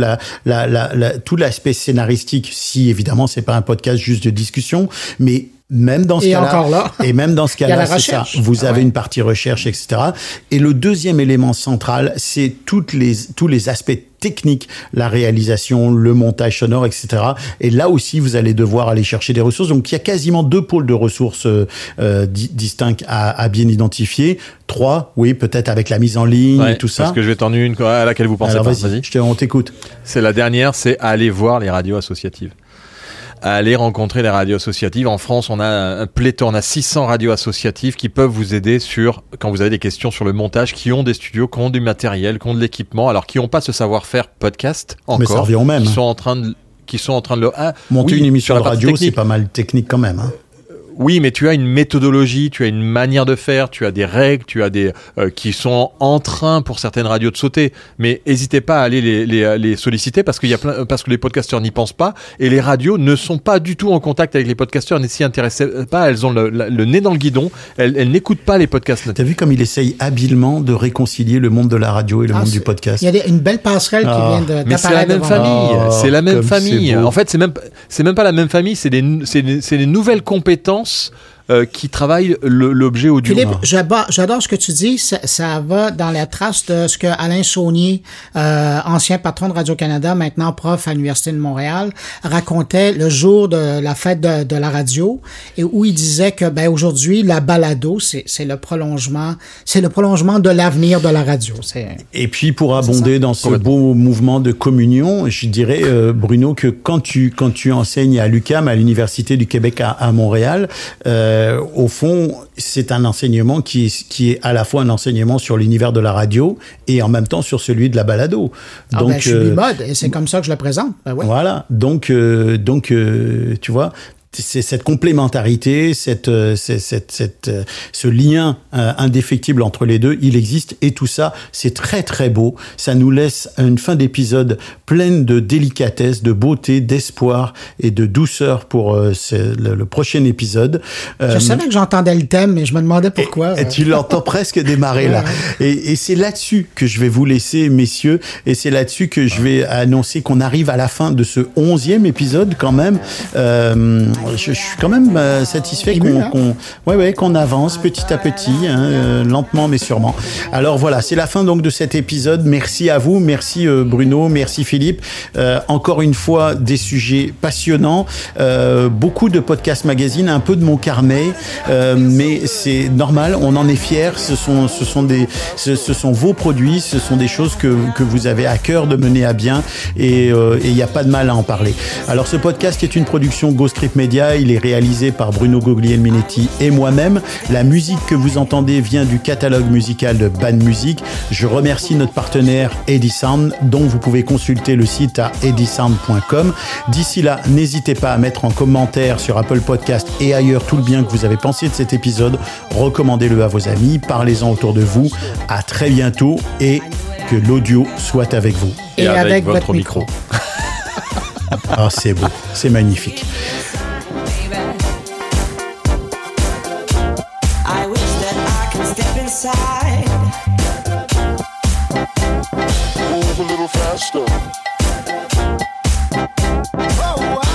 tout l'aspect scénaristique. Si évidemment, c'est pas un podcast juste de discussion, mais même dans ce Et cas-là, encore là. et même dans ce cas-là, c'est ça. Vous Ah avez ouais. une partie recherche, etc. Et le deuxième élément central, c'est toutes les, tous les aspects techniques, la réalisation, le montage sonore, etc. Et là aussi, vous allez devoir aller chercher des ressources. Donc, il y a quasiment deux pôles de ressources euh, di- distincts à, à bien identifier. Trois, oui, peut-être avec la mise en ligne Ouais, et tout ça. Parce que je vais t'en une à laquelle vous pensez Alors, pas. vas-y, Vas-y. je te- on t'écoute. C'est la dernière, c'est aller voir les radios associatives. Aller rencontrer les radios associatives. En France, on a un pléthore, on a 600 radios associatives qui peuvent vous aider sur, quand vous avez des questions sur le montage, qui ont des studios, qui ont du matériel, qui ont de l'équipement, alors qui n'ont pas ce savoir-faire podcast encore. Mais ça revient au même, Qui sont en train de, qui sont en train de le, ah, Monter oui, une émission de radio, c'est pas mal technique quand même. Hein. Oui, mais tu as une méthodologie, tu as une manière de faire, tu as des règles, tu as des euh, qui sont en train pour certaines radios de sauter. Mais n'hésitez pas à aller les, les, les solliciter parce qu'il y a plein, parce que les podcasteurs n'y pensent pas et les radios ne sont pas du tout en contact avec les podcasteurs, ne s'y intéressent pas. Elles ont le, le- le nez dans le guidon. Elles, elles n'écoutent pas les podcasts. T'as vu comme il essaye habilement de réconcilier le monde de la radio et le Ah, monde du podcast? Il y a des- une belle passerelle Ah, qui vient de Mais c'est la même famille, Oh, c'est la même famille. En fait, c'est même c'est même pas la même famille, c'est des c'est des, c'est des nouvelles compétences France euh, qui travaillent le- l'objet audio. Philippe, j'adore, j'adore ce que tu dis. Ça, ça va dans la trace de ce que Alain Saunier, euh, ancien patron de Radio-Canada, maintenant prof à l'Université de Montréal, racontait le jour de la fête de, de la radio et où il disait que, ben, aujourd'hui, la balado, c'est, le prolongement, c'est le prolongement de l'avenir de la radio. Et puis pour abonder dans ce beau mouvement de communion, je dirais euh, Bruno que quand tu quand tu enseignes à l'UCAM à l'université du Québec à, à Montréal, euh, au fond c'est un enseignement qui est qui est à la fois un enseignement sur l'univers de la radio et en même temps sur celui de la balado. ah, Donc ben, je suis euh, mode et c'est comme ça que je le présente. Ben ouais. voilà. Donc euh, donc euh, tu vois c'est cette complémentarité, cette, euh, cette, cette, euh, ce lien euh, indéfectible entre les deux, il existe et tout ça, c'est très très beau. Ça nous laisse une fin d'épisode pleine de délicatesse, de beauté, d'espoir et de douceur pour euh, le, le prochain épisode. Euh, Je savais que j'entendais le thème, mais je me demandais pourquoi. et tu l'entends presque démarrer là. Et, et c'est là-dessus que je vais vous laisser, messieurs. Et c'est là-dessus que je vais annoncer qu'on arrive à la fin de ce onzième épisode quand même. Euh, je, je suis quand même euh, satisfait qu'on hein qu'on ouais, ouais, qu'on avance petit à petit, hein, euh, lentement mais sûrement. Alors voilà, c'est la fin donc de cet épisode. Merci à vous, merci euh, Bruno, merci Philippe. Euh, encore une fois, des sujets passionnants, euh, beaucoup de podcasts magazines, un peu de mon carnet, euh, mais c'est normal, on en est fiers. Ce sont, ce sont des, ce, ce sont vos produits, ce sont des choses que, que vous avez à cœur de mener à bien, et euh, il n'y a pas de mal à en parler. Alors ce podcast est une production Trip Media, il est réalisé par Bruno Guglielminetti et moi-même. La musique que vous entendez vient du catalogue musical de Ban Music. Je remercie notre partenaire Edisound, dont vous pouvez consulter le site à edisound.com. D'ici là, n'hésitez pas à mettre en commentaire sur Apple Podcast et ailleurs tout le bien que vous avez pensé de cet épisode. Recommandez-le à vos amis, parlez-en autour de vous. À très bientôt et que l'audio soit avec vous. Et, avec, votre micro. Ah, c'est beau, c'est magnifique. side. Move a little faster. Oh, wow.